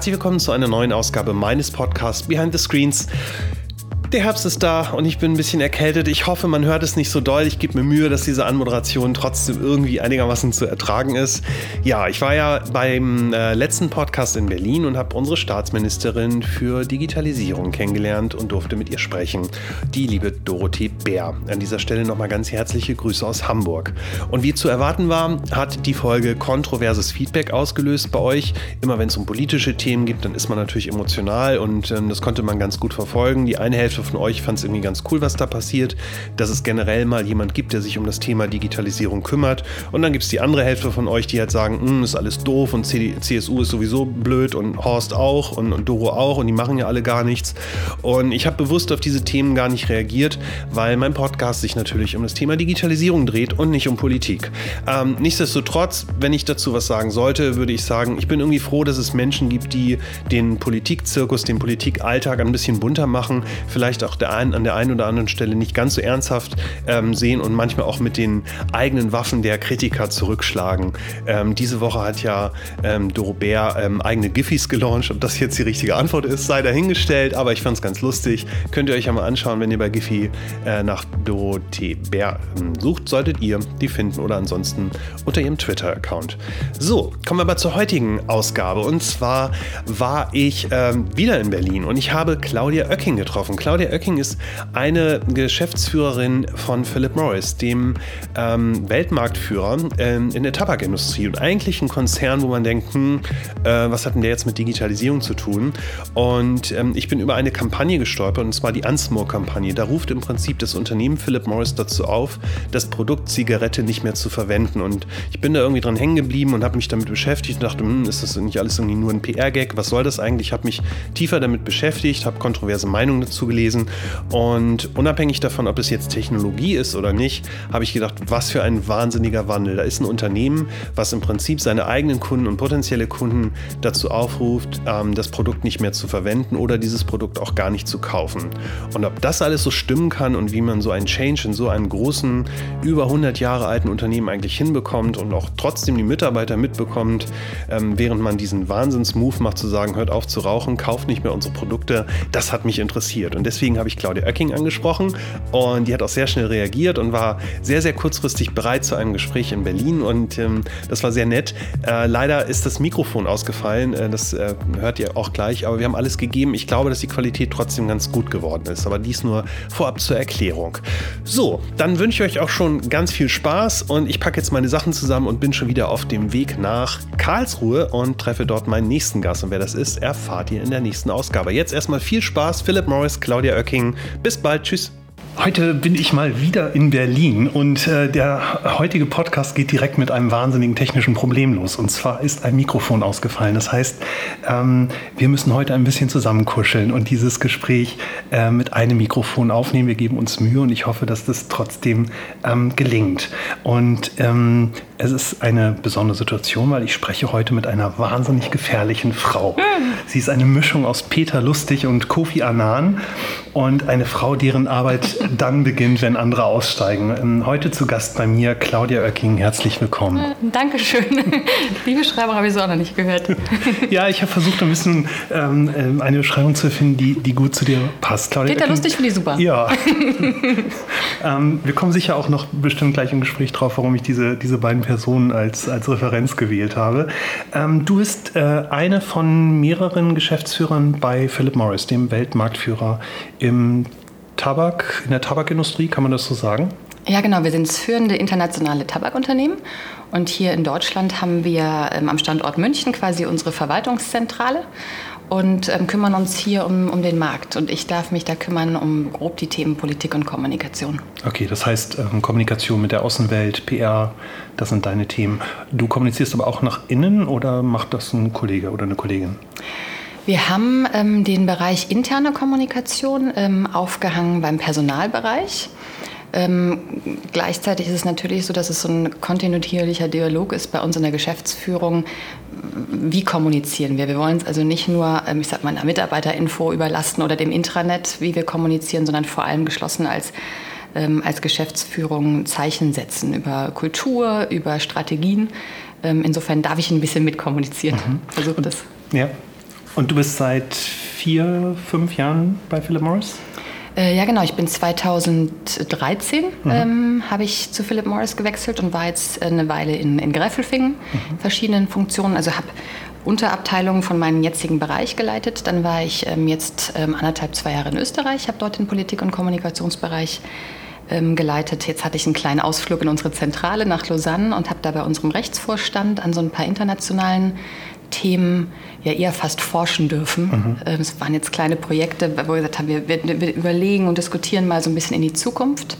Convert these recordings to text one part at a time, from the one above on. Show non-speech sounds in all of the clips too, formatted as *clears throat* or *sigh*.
Herzlich willkommen zu einer neuen Ausgabe meines Podcasts Behind the Screens. Der Herbst ist da und ich bin ein bisschen erkältet. Ich hoffe, man hört es nicht so doll. Ich gebe mir Mühe, dass diese Anmoderation trotzdem irgendwie einigermaßen zu ertragen ist. Ja, ich war ja beim äh, letzten Podcast in Berlin und habe unsere Staatsministerin für Digitalisierung kennengelernt und durfte mit ihr sprechen. Die liebe Dorothee Bär. An dieser Stelle nochmal ganz herzliche Grüße aus Hamburg. Und wie zu erwarten war, hat die Folge kontroverses Feedback ausgelöst bei euch. Immer wenn es um politische Themen geht, dann ist man natürlich emotional und ähm, das konnte man ganz gut verfolgen. Die eine Hälfte Hälfte von euch fand es irgendwie ganz cool, was da passiert, dass es generell mal jemand gibt, der sich um das Thema Digitalisierung kümmert. Und dann gibt es die andere Hälfte von euch, die halt sagen, hm, ist alles doof und CSU ist sowieso blöd und Horst auch und, und Doro auch und die machen ja alle gar nichts. Und ich habe bewusst auf diese Themen gar nicht reagiert, weil mein Podcast sich natürlich um das Thema Digitalisierung dreht und nicht um Politik. Ähm, nichtsdestotrotz, wenn ich dazu was sagen sollte, würde ich sagen, ich bin irgendwie froh, dass es Menschen gibt, die den Politikzirkus, den Politikalltag ein bisschen bunter machen. Vielleicht vielleicht auch der ein, an der einen oder anderen Stelle nicht ganz so ernsthaft ähm, sehen und manchmal auch mit den eigenen Waffen der Kritiker zurückschlagen. Ähm, diese Woche hat ja ähm, Bär ähm, eigene Giffys gelauncht. Ob das jetzt die richtige Antwort ist, sei dahingestellt, aber ich fand es ganz lustig. Könnt ihr euch ja mal anschauen, wenn ihr bei Giffy äh, nach Dorothee Bär sucht, solltet ihr die finden oder ansonsten unter ihrem Twitter-Account. So, kommen wir aber zur heutigen Ausgabe. Und zwar war ich ähm, wieder in Berlin und ich habe Claudia Oecking getroffen. Claudia Claudia Oecking ist eine Geschäftsführerin von Philip Morris, dem ähm, Weltmarktführer ähm, in der Tabakindustrie und eigentlich ein Konzern, wo man denkt, hm, äh, was hat denn der jetzt mit Digitalisierung zu tun? Und ähm, ich bin über eine Kampagne gestolpert und zwar die Unsmoke-Kampagne. Da ruft im Prinzip das Unternehmen Philip Morris dazu auf, das Produkt Zigarette nicht mehr zu verwenden. Und ich bin da irgendwie dran hängen geblieben und habe mich damit beschäftigt und dachte, hm, ist das nicht alles irgendwie nur ein PR-Gag? Was soll das eigentlich? Ich habe mich tiefer damit beschäftigt, habe kontroverse Meinungen dazu gelesen gelesen. Und unabhängig davon, ob es jetzt Technologie ist oder nicht, habe ich gedacht, was für ein wahnsinniger Wandel. Da ist ein Unternehmen, was im Prinzip seine eigenen Kunden und potenzielle Kunden dazu aufruft, ähm, das Produkt nicht mehr zu verwenden oder dieses Produkt auch gar nicht zu kaufen. Und ob das alles so stimmen kann und wie man so einen Change in so einem großen, über 100 Jahre alten Unternehmen eigentlich hinbekommt und auch trotzdem die Mitarbeiter mitbekommt, ähm, während man diesen Wahnsinns-Move macht, zu sagen, hört auf zu rauchen, kauft nicht mehr unsere Produkte, das hat mich interessiert. Und deswegen habe ich Claudia Oecking angesprochen und die hat auch sehr schnell reagiert und war sehr, sehr kurzfristig bereit zu einem Gespräch in Berlin und ähm, das war sehr nett. Äh, leider ist das Mikrofon ausgefallen, äh, das äh, hört ihr auch gleich, aber wir haben alles gegeben. Ich glaube, dass die Qualität trotzdem ganz gut geworden ist, aber dies nur vorab zur Erklärung. So, dann wünsche ich euch auch schon ganz viel Spaß und ich packe jetzt meine Sachen zusammen und bin schon wieder auf dem Weg nach Karlsruhe und treffe dort meinen nächsten Gast und wer das ist, erfahrt ihr in der nächsten Ausgabe. Jetzt erstmal viel Spaß, Philip Morris, Claudia Claudia Oecking. Bis bald. Tschüss. Heute bin ich mal wieder in Berlin und äh, der heutige Podcast geht direkt mit einem wahnsinnigen technischen Problem los. Und zwar ist ein Mikrofon ausgefallen. Das heißt, ähm, wir müssen heute ein bisschen zusammenkuscheln und dieses Gespräch äh, mit einem Mikrofon aufnehmen. Wir geben uns Mühe und ich hoffe, dass das trotzdem ähm, gelingt. Und ähm, es ist eine besondere Situation, weil ich spreche heute mit einer wahnsinnig gefährlichen Frau. Sie ist eine Mischung aus Peter Lustig und Kofi Annan und eine Frau, deren Arbeit dann beginnt, wenn andere aussteigen. Ähm, heute zu Gast bei mir Claudia Oecking. Herzlich willkommen. Äh, Dankeschön. *laughs* Die Beschreibung habe ich so auch noch nicht gehört. *laughs* ja, ich habe versucht, ein bisschen ähm, ähm, eine Beschreibung zu finden, die, die gut zu dir passt. Claudia Peter Oecking, lustig finde ich super. Ja. *laughs* ähm, wir kommen sicher auch noch bestimmt gleich im Gespräch drauf, warum ich diese, diese beiden Personen als, als Referenz gewählt habe. Ähm, du bist äh, eine von mehreren Geschäftsführern bei Philip Morris, dem Weltmarktführer im Tabak, in der Tabakindustrie, kann man das so sagen? Ja, genau. Wir sind das führende internationale Tabakunternehmen. Und hier in Deutschland haben wir ähm, am Standort München quasi unsere Verwaltungszentrale und ähm, kümmern uns hier um, um den Markt. Und ich darf mich da kümmern um grob die Themen Politik und Kommunikation. Okay, das heißt ähm, Kommunikation mit der Außenwelt, PR, das sind deine Themen. Du kommunizierst aber auch nach innen oder macht das ein Kollege oder eine Kollegin? Wir haben ähm, den Bereich interne Kommunikation ähm, aufgehangen beim Personalbereich. Ähm, gleichzeitig ist es natürlich so, dass es so ein kontinuierlicher Dialog ist bei uns in der Geschäftsführung. Wie kommunizieren wir? Wir wollen es also nicht nur, ähm, ich sag mal, einer Mitarbeiterinfo überlasten oder dem Intranet, wie wir kommunizieren, sondern vor allem geschlossen als ähm, als Geschäftsführung Zeichen setzen über Kultur, über Strategien. Ähm, insofern darf ich ein bisschen mitkommunizieren. Mhm. Versuche das. Ja, Und du bist seit vier, fünf Jahren bei Philip Morris? Äh, ja, genau. Ich bin 2013 mhm. ähm, habe ich zu Philip Morris gewechselt und war jetzt eine Weile in, in Gräfelfingen, mhm. verschiedenen Funktionen. Also habe Unterabteilungen von meinem jetzigen Bereich geleitet. Dann war ich ähm, jetzt ähm, anderthalb, zwei Jahre in Österreich, habe dort den Politik- und Kommunikationsbereich ähm, geleitet. Jetzt hatte ich einen kleinen Ausflug in unsere Zentrale nach Lausanne und habe da bei unserem Rechtsvorstand an so ein paar internationalen Themen ja eher fast forschen dürfen. Mhm. Ähm, es waren jetzt kleine Projekte, wo wir gesagt haben, wir, wir, überlegen und diskutieren mal so ein bisschen in die Zukunft.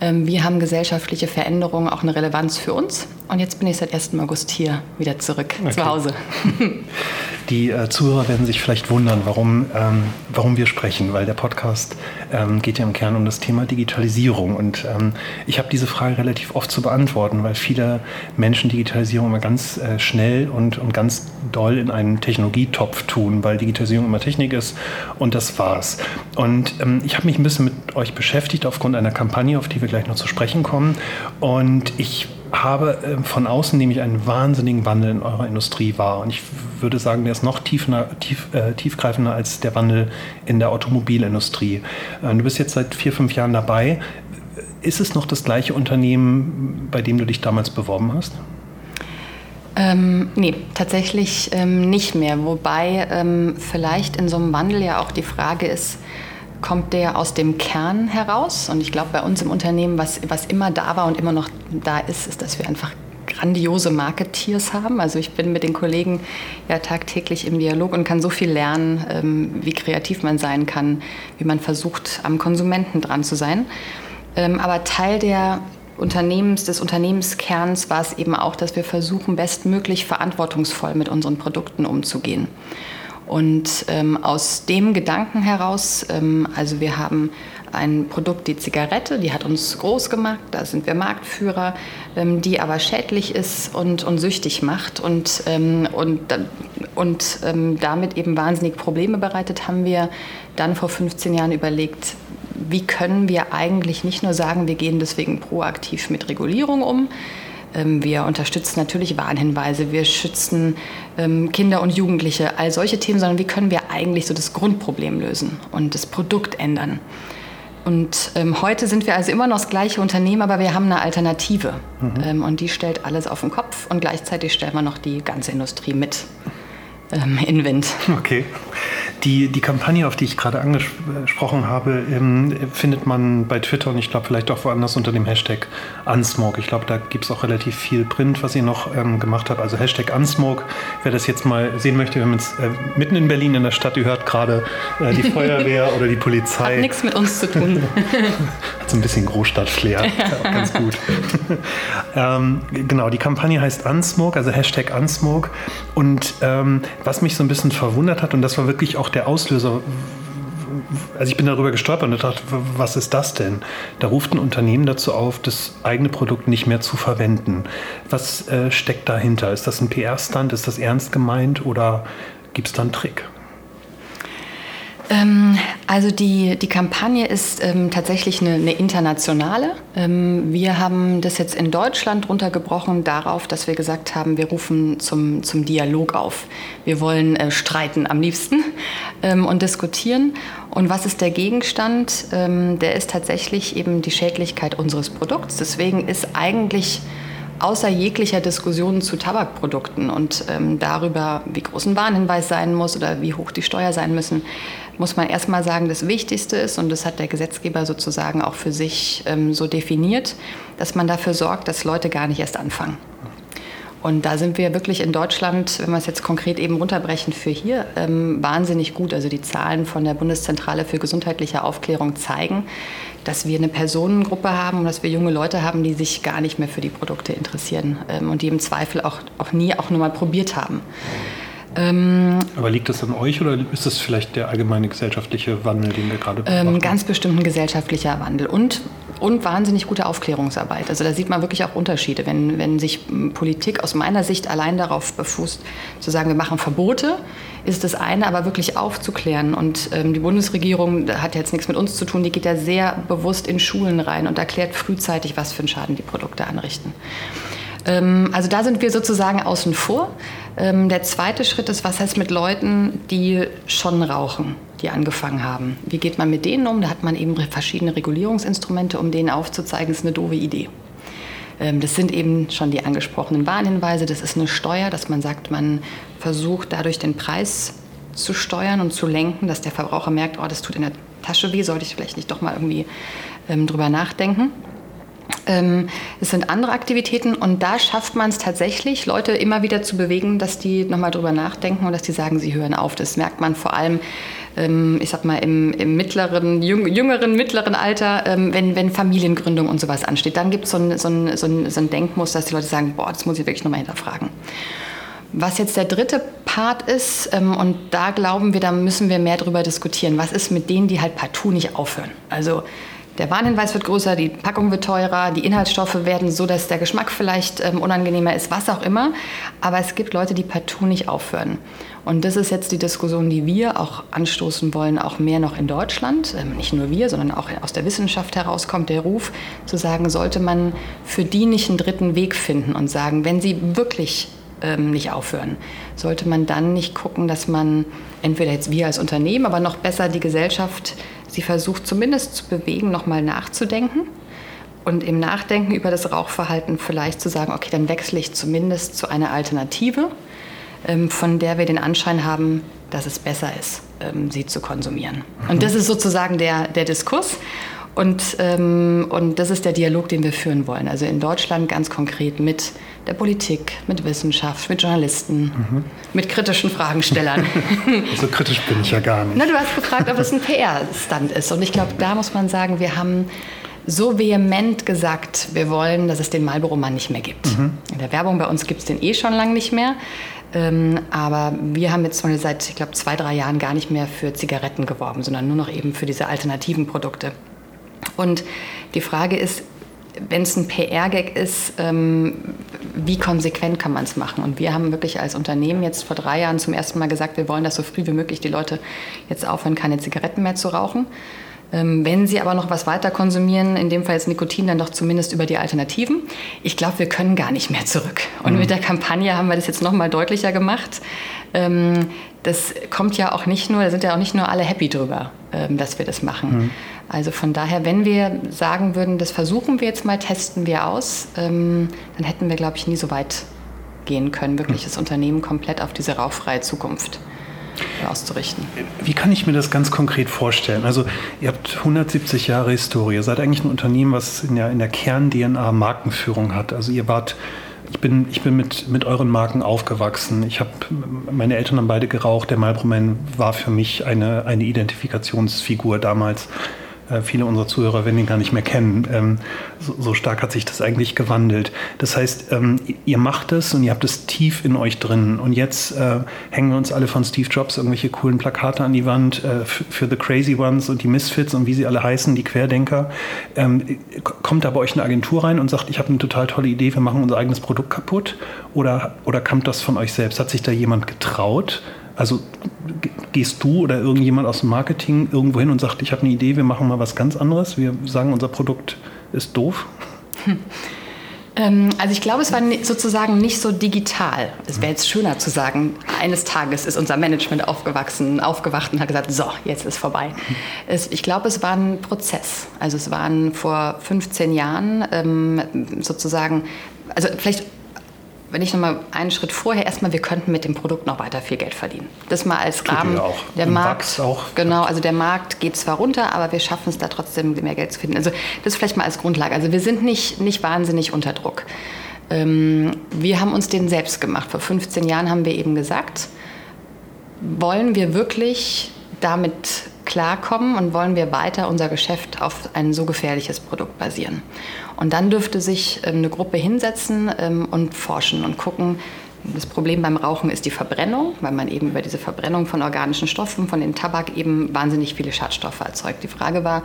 Ähm, wie haben gesellschaftliche Veränderungen auch eine Relevanz für uns? Und jetzt bin ich seit 1. August hier wieder zurück okay. zu Hause. *laughs* Die äh, Zuhörer werden sich vielleicht wundern, warum, ähm, warum wir sprechen, weil der Podcast ähm, geht ja im Kern um das Thema Digitalisierung. Und ähm, ich habe diese Frage relativ oft zu beantworten, weil viele Menschen Digitalisierung immer ganz äh, schnell und, und ganz doll in einen Technologietopf tun, weil Digitalisierung immer Technik ist und das war's. Und ähm, ich habe mich ein bisschen mit euch beschäftigt aufgrund einer Kampagne, auf die wir gleich noch zu sprechen kommen. Und ich habe äh, von außen nämlich einen wahnsinnigen Wandel in eurer Industrie wahr. Und ich würde sagen, der ist noch tief, äh, tiefgreifender als der Wandel in der Automobilindustrie. Äh, du bist jetzt seit vier, fünf Jahren dabei. Ist es noch das gleiche Unternehmen, bei dem du dich damals beworben hast? Ähm, nee, tatsächlich ähm, nicht mehr. Wobei ähm, vielleicht in so einem Wandel ja auch die Frage ist, kommt der aus dem Kern heraus. Und ich glaube, bei uns im Unternehmen, was, was immer da war und immer noch da ist, ist, dass wir einfach grandiose Marketeers haben. Also ich bin mit den Kollegen ja tagtäglich im Dialog und kann so viel lernen, ähm, wie kreativ man sein kann, wie man versucht, am Konsumenten dran zu sein. Ähm, aber Teil der Unternehmens, des Unternehmenskerns war es eben auch, dass wir versuchen, bestmöglich verantwortungsvoll mit unseren Produkten umzugehen. Und ähm, aus dem Gedanken heraus, ähm, also wir haben ein Produkt, die Zigarette, die hat uns groß gemacht, da sind wir Marktführer, ähm, die aber schädlich ist und, und süchtig macht. Und, ähm, und, und ähm, damit eben wahnsinnig Probleme bereitet, haben wir dann vor 15 Jahren überlegt, wie können wir eigentlich nicht nur sagen, wir gehen deswegen proaktiv mit Regulierung um, wir unterstützen natürlich Warnhinweise, wir schützen ähm, Kinder und Jugendliche, all solche Themen, sondern wie können wir eigentlich so das Grundproblem lösen und das Produkt ändern. Und ähm, heute sind wir also immer noch das gleiche Unternehmen, aber wir haben eine Alternative. Mhm. Ähm, und die stellt alles auf den Kopf und gleichzeitig stellen wir noch die ganze Industrie mit ähm, in Wind. Okay. Die, die Kampagne, auf die ich gerade angesprochen habe, ähm, findet man bei Twitter und ich glaube vielleicht auch woanders unter dem Hashtag Unsmoke. Ich glaube, da gibt es auch relativ viel Print, was ihr noch ähm, gemacht habt. Also Hashtag Unsmoke. Wer das jetzt mal sehen möchte, wir haben jetzt äh, mitten in Berlin in der Stadt, ihr hört gerade äh, die *laughs* Feuerwehr oder die Polizei. Hat nichts mit uns zu tun. *laughs* Hat so ein bisschen Großstadt-Flair. *laughs* Ganz gut. ähm, genau, die Kampagne heißt Unsmoke, also Hashtag Unsmoke. Und ähm, was mich so ein bisschen verwundert hat, und das war wirklich auch der Auslöser, also ich bin darüber gestolpert und dachte, was ist das denn? Da ruft ein Unternehmen dazu auf, das eigene Produkt nicht mehr zu verwenden. Was äh, steckt dahinter? Ist das ein PR-Stand? Ist das ernst gemeint oder gibt es da einen Trick? Ähm, also die, die Kampagne ist ähm, tatsächlich eine, eine internationale. Ähm, wir haben das jetzt in Deutschland runtergebrochen darauf, dass wir gesagt haben, wir rufen zum, zum Dialog auf. Wir wollen äh, streiten am liebsten ähm, und diskutieren. Und was ist der Gegenstand? Ähm, der ist tatsächlich eben die Schädlichkeit unseres Produkts. Deswegen ist eigentlich außer jeglicher Diskussion zu Tabakprodukten und ähm, darüber, wie groß ein Warnhinweis sein muss oder wie hoch die Steuer sein müssen, muss man erstmal sagen, das Wichtigste ist, und das hat der Gesetzgeber sozusagen auch für sich ähm, so definiert, dass man dafür sorgt, dass Leute gar nicht erst anfangen. Und da sind wir wirklich in Deutschland, wenn wir es jetzt konkret eben runterbrechen für hier, ähm, wahnsinnig gut. Also die Zahlen von der Bundeszentrale für gesundheitliche Aufklärung zeigen, dass wir eine Personengruppe haben und dass wir junge Leute haben, die sich gar nicht mehr für die Produkte interessieren ähm, und die im Zweifel auch, auch nie auch nur mal probiert haben. Ähm, Aber liegt das an euch oder ist das vielleicht der allgemeine gesellschaftliche Wandel, den wir gerade beobachten? Ähm, ganz bestimmt ein gesellschaftlicher Wandel und, und wahnsinnig gute Aufklärungsarbeit. Also da sieht man wirklich auch Unterschiede. Wenn, wenn sich Politik aus meiner Sicht allein darauf befußt, zu sagen, wir machen Verbote, ist das eine, aber wirklich aufzuklären. Und ähm, die Bundesregierung hat jetzt nichts mit uns zu tun, die geht ja sehr bewusst in Schulen rein und erklärt frühzeitig, was für einen Schaden die Produkte anrichten. Ähm, also da sind wir sozusagen außen vor. Ähm, der zweite Schritt ist, was heißt mit Leuten, die schon rauchen, die angefangen haben? Wie geht man mit denen um? Da hat man eben verschiedene Regulierungsinstrumente, um denen aufzuzeigen, es ist eine doofe Idee. Ähm, das sind eben schon die angesprochenen Warnhinweise. Das ist eine Steuer, dass man sagt, man versucht dadurch den Preis zu steuern und zu lenken, dass der Verbraucher merkt, oh, das tut in der Tasche weh, sollte ich vielleicht nicht doch mal irgendwie drüber nachdenken. Ähm, es sind andere Aktivitäten und da schafft man es tatsächlich, Leute immer wieder zu bewegen, dass die nochmal drüber nachdenken und dass die sagen, sie hören auf. Das merkt man vor allem, ähm, ich sag mal, im, im mittleren, jüngeren, mittleren Alter, ähm, wenn, wenn Familiengründung und sowas ansteht. Dann gibt so es so ein, so, ein, so ein Denkmuster, dass die Leute sagen, boah, das muss ich wirklich nochmal hinterfragen. Was jetzt der dritte Part ist, ähm, und da glauben wir, da müssen wir mehr drüber diskutieren. Was ist mit denen, die halt partout nicht aufhören? Also der Warnhinweis wird größer, die Packung wird teurer, die Inhaltsstoffe werden so, dass der Geschmack vielleicht ähm, unangenehmer ist, was auch immer. Aber es gibt Leute, die partout nicht aufhören. Und das ist jetzt die Diskussion, die wir auch anstoßen wollen, auch mehr noch in Deutschland. Ähm, nicht nur wir, sondern auch aus der Wissenschaft herauskommt der Ruf, zu sagen, sollte man für die nicht einen dritten Weg finden und sagen, wenn sie wirklich ähm, nicht aufhören, sollte man dann nicht gucken, dass man entweder jetzt wir als Unternehmen, aber noch besser die Gesellschaft sie versucht zumindest zu bewegen, nochmal nachzudenken und im Nachdenken über das Rauchverhalten vielleicht zu sagen, okay, dann wechsle ich zumindest zu einer Alternative, ähm, von der wir den Anschein haben, dass es besser ist, ähm, sie zu konsumieren. Und das ist sozusagen der, der Diskurs. Und, ähm, und das ist der Dialog, den wir führen wollen. Also in Deutschland ganz konkret mit der Politik, mit Wissenschaft, mit Journalisten, mhm. mit kritischen Fragenstellern. *laughs* so kritisch bin ich ja gar nicht. Na, du hast gefragt, ob es ein PR-Stand ist. Und ich glaube, da muss man sagen, wir haben so vehement gesagt, wir wollen, dass es den Marlboro-Mann nicht mehr gibt. Mhm. In der Werbung bei uns gibt es den eh schon lange nicht mehr. Ähm, aber wir haben jetzt seit, ich glaube, zwei, drei Jahren gar nicht mehr für Zigaretten geworben, sondern nur noch eben für diese alternativen Produkte. Und die Frage ist, wenn es ein PR-Gag ist, ähm, wie konsequent kann man es machen? Und wir haben wirklich als Unternehmen jetzt vor drei Jahren zum ersten Mal gesagt, wir wollen, dass so früh wie möglich die Leute jetzt aufhören, keine Zigaretten mehr zu rauchen. Ähm, wenn sie aber noch was weiter konsumieren, in dem Fall jetzt Nikotin, dann doch zumindest über die Alternativen. Ich glaube, wir können gar nicht mehr zurück. Und mhm. mit der Kampagne haben wir das jetzt noch mal deutlicher gemacht. Ähm, das kommt ja auch nicht nur, da sind ja auch nicht nur alle happy drüber, ähm, dass wir das machen. Mhm. Also von daher, wenn wir sagen würden, das versuchen wir jetzt mal, testen wir aus, ähm, dann hätten wir, glaube ich, nie so weit gehen können, wirklich hm. das Unternehmen komplett auf diese rauchfreie Zukunft auszurichten. Wie kann ich mir das ganz konkret vorstellen? Also ihr habt 170 Jahre Historie, ihr seid eigentlich ein Unternehmen, was in der, in der Kern-DNA Markenführung hat. Also ihr wart ich bin, ich bin mit, mit euren Marken aufgewachsen. Ich habe, meine Eltern haben beide geraucht. Der Marlboro Man war für mich eine, eine Identifikationsfigur damals. Äh, viele unserer Zuhörer werden ihn gar nicht mehr kennen. Ähm, so, stark hat sich das eigentlich gewandelt. Das heißt, ähm, ihr macht es und ihr habt es tief in euch drin. Und jetzt äh, hängen wir uns alle von Steve Jobs irgendwelche coolen Plakate an die Wand äh, für The Crazy Ones und die Misfits und wie sie alle heißen, die Querdenker. Ähm, kommt da bei euch eine Agentur rein und sagt, ich habe eine total tolle Idee, wir machen unser eigenes Produkt kaputt? Oder, oder kommt das von euch selbst? Hat sich da jemand getraut? Also gehst du oder irgendjemand aus dem Marketing irgendwo hin und sagt, ich habe eine Idee, wir machen mal was ganz anderes, wir sagen, unser Produkt ist doof? Hm. also ich glaube, es war sozusagen nicht so digital. Es wäre jetzt schöner zu sagen, eines Tages ist unser Management aufgewachsen, aufgewacht und hat gesagt, so, jetzt ist vorbei. Es, ich glaube, es war ein Prozess. Also es waren vor 15 Jahren ähm, sozusagen, also vielleicht wenn ich nochmal einen Schritt vorher, erstmal, wir könnten mit dem Produkt noch weiter viel Geld verdienen. Das mal als Rahmen. Auch. Der Im Markt, auch. Genau, also der Markt geht zwar runter, aber wir schaffen es da trotzdem mehr Geld zu finden. Also das vielleicht mal als Grundlage. Also wir sind nicht, nicht wahnsinnig unter Druck. Ähm, wir haben uns den selbst gemacht. Vor 15 Jahren haben wir eben gesagt, wollen wir wirklich damit klarkommen und wollen wir weiter unser Geschäft auf ein so gefährliches Produkt basieren. Und dann dürfte sich ähm, eine Gruppe hinsetzen ähm, und forschen und gucken, das Problem beim Rauchen ist die Verbrennung, weil man eben über diese Verbrennung von organischen Stoffen, von dem Tabak eben wahnsinnig viele Schadstoffe erzeugt. Die Frage war,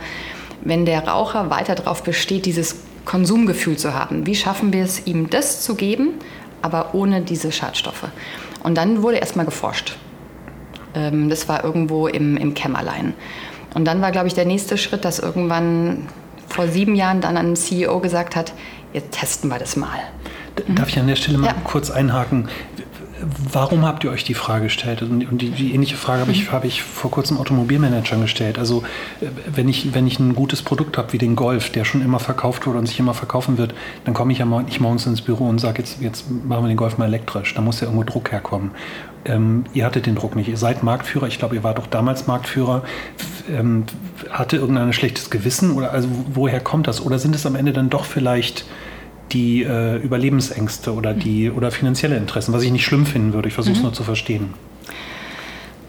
wenn der Raucher weiter darauf besteht, dieses Konsumgefühl zu haben, wie schaffen wir es, ihm das zu geben, aber ohne diese Schadstoffe? Und dann wurde erstmal geforscht. Ähm, das war irgendwo im, im Kämmerlein. Und dann war, glaube ich, der nächste Schritt, dass irgendwann vor sieben Jahren dann ein CEO gesagt hat, jetzt testen wir das mal. Darf ich an der Stelle mal ja. kurz einhaken? Warum habt ihr euch die Frage gestellt? Und die, die ähnliche Frage habe ich, mhm. habe ich vor kurzem Automobilmanagern gestellt. Also äh, wenn ich, wenn ich ein gutes Produkt habe wie den Golf, der schon immer verkauft wurde und sich immer verkaufen wird, dann komme ich ja nicht morgens ins Büro und sage, jetzt, jetzt machen wir den Golf mal elektrisch. Da muss ja irgendwo Druck herkommen. Ähm, ihr hattet den Druck nicht. Ihr seid Marktführer. Ich glaube, ihr wart auch damals Marktführer. Ähm, hatte irgendein schlechtes Gewissen? Oder also woher kommt das? Oder sind es am Ende dann doch vielleicht die äh, Überlebensängste oder die oder finanzielle Interessen, was ich nicht schlimm finden würde. Ich versuche es mhm. nur zu verstehen.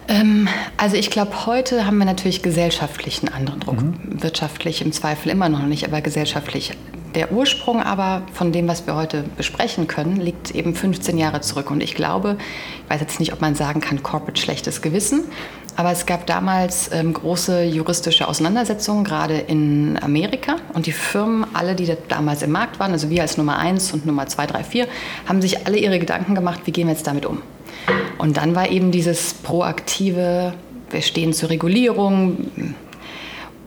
Ähm, also ich glaube, heute haben wir natürlich gesellschaftlich einen anderen Druck. Mhm. Wirtschaftlich im Zweifel immer noch nicht, aber gesellschaftlich. Der Ursprung aber von dem, was wir heute besprechen können, liegt eben 15 Jahre zurück. Und ich glaube, ich weiß jetzt nicht, ob man sagen kann, Corporate schlechtes Gewissen, aber es gab damals ähm, große juristische Auseinandersetzungen, gerade in Amerika. Und die Firmen, alle, die damals im Markt waren, also wir als Nummer 1 und Nummer 2, 3, 4, haben sich alle ihre Gedanken gemacht, wie gehen wir jetzt damit um. Und dann war eben dieses proaktive, wir stehen zur Regulierung.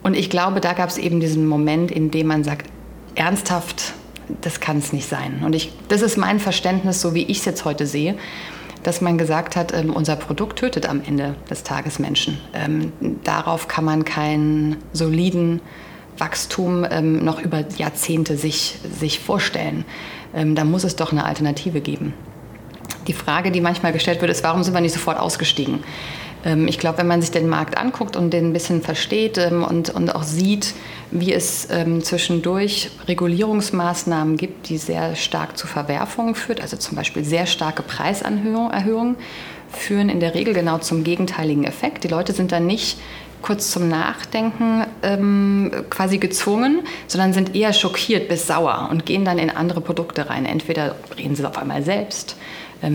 Und ich glaube, da gab es eben diesen Moment, in dem man sagt, ernsthaft, das kann es nicht sein. Und ich, das ist mein Verständnis, so wie ich es jetzt heute sehe dass man gesagt hat, ähm, unser Produkt tötet am Ende des Tages Menschen. Ähm, darauf kann man keinen soliden Wachstum ähm, noch über Jahrzehnte sich, sich vorstellen. Ähm, da muss es doch eine Alternative geben. Die Frage, die manchmal gestellt wird, ist, warum sind wir nicht sofort ausgestiegen? Ähm, ich glaube, wenn man sich den Markt anguckt und den ein bisschen versteht ähm, und, und auch sieht, wie es ähm, zwischendurch Regulierungsmaßnahmen gibt, die sehr stark zu Verwerfungen führt, also zum Beispiel sehr starke Preiserhöhungen, führen in der Regel genau zum gegenteiligen Effekt. Die Leute sind dann nicht kurz zum Nachdenken ähm, quasi gezwungen, sondern sind eher schockiert bis sauer und gehen dann in andere Produkte rein. Entweder reden sie auf einmal selbst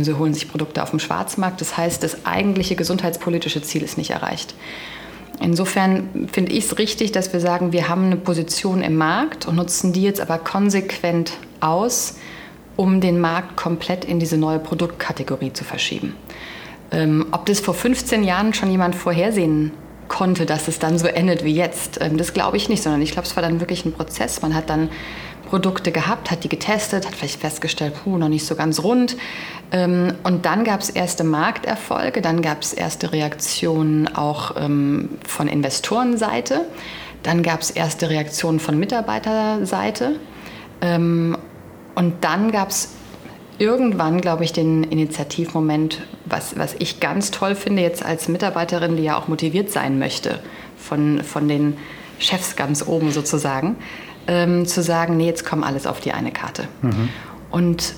sie holen sich Produkte auf dem Schwarzmarkt. Das heißt, das eigentliche gesundheitspolitische Ziel ist nicht erreicht. Insofern finde ich es richtig, dass wir sagen, wir haben eine Position im Markt und nutzen die jetzt aber konsequent aus, um den Markt komplett in diese neue Produktkategorie zu verschieben. Ähm, ob das vor 15 Jahren schon jemand vorhersehen konnte, dass es dann so endet wie jetzt, ähm, das glaube ich nicht, sondern ich glaube, es war dann wirklich ein Prozess. Man hat dann Produkte gehabt, hat die getestet, hat vielleicht festgestellt, puh, noch nicht so ganz rund. Ähm, und dann gab es erste Markterfolge, dann gab es erste Reaktionen auch ähm, von Investorenseite, dann gab es erste Reaktionen von Mitarbeiterseite. Ähm, und dann gab es irgendwann, glaube ich, den Initiativmoment, was, was ich ganz toll finde, jetzt als Mitarbeiterin, die ja auch motiviert sein möchte von, von den Chefs ganz oben sozusagen, ähm, zu sagen, nee, jetzt kommen alles auf die eine Karte. Mhm. Und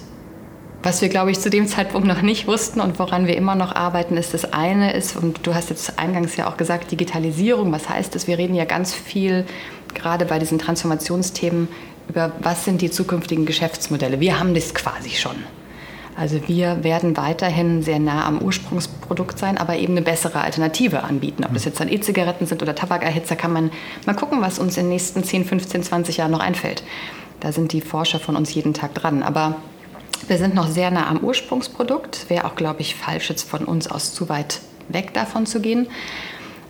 was wir, glaube ich, zu dem Zeitpunkt noch nicht wussten und woran wir immer noch arbeiten, ist das eine ist, und du hast jetzt eingangs ja auch gesagt, Digitalisierung. Was heißt das? Wir reden ja ganz viel, gerade bei diesen Transformationsthemen, über was sind die zukünftigen Geschäftsmodelle. Wir haben das quasi schon. Also wir werden weiterhin sehr nah am Ursprungsprodukt sein, aber eben eine bessere Alternative anbieten. Ob das jetzt dann E-Zigaretten sind oder Tabakerhitzer, kann man mal gucken, was uns in den nächsten 10, 15, 20 Jahren noch einfällt. Da sind die Forscher von uns jeden Tag dran. Aber wir sind noch sehr nah am Ursprungsprodukt. Wäre auch, glaube ich, falsch, jetzt von uns aus zu weit weg davon zu gehen.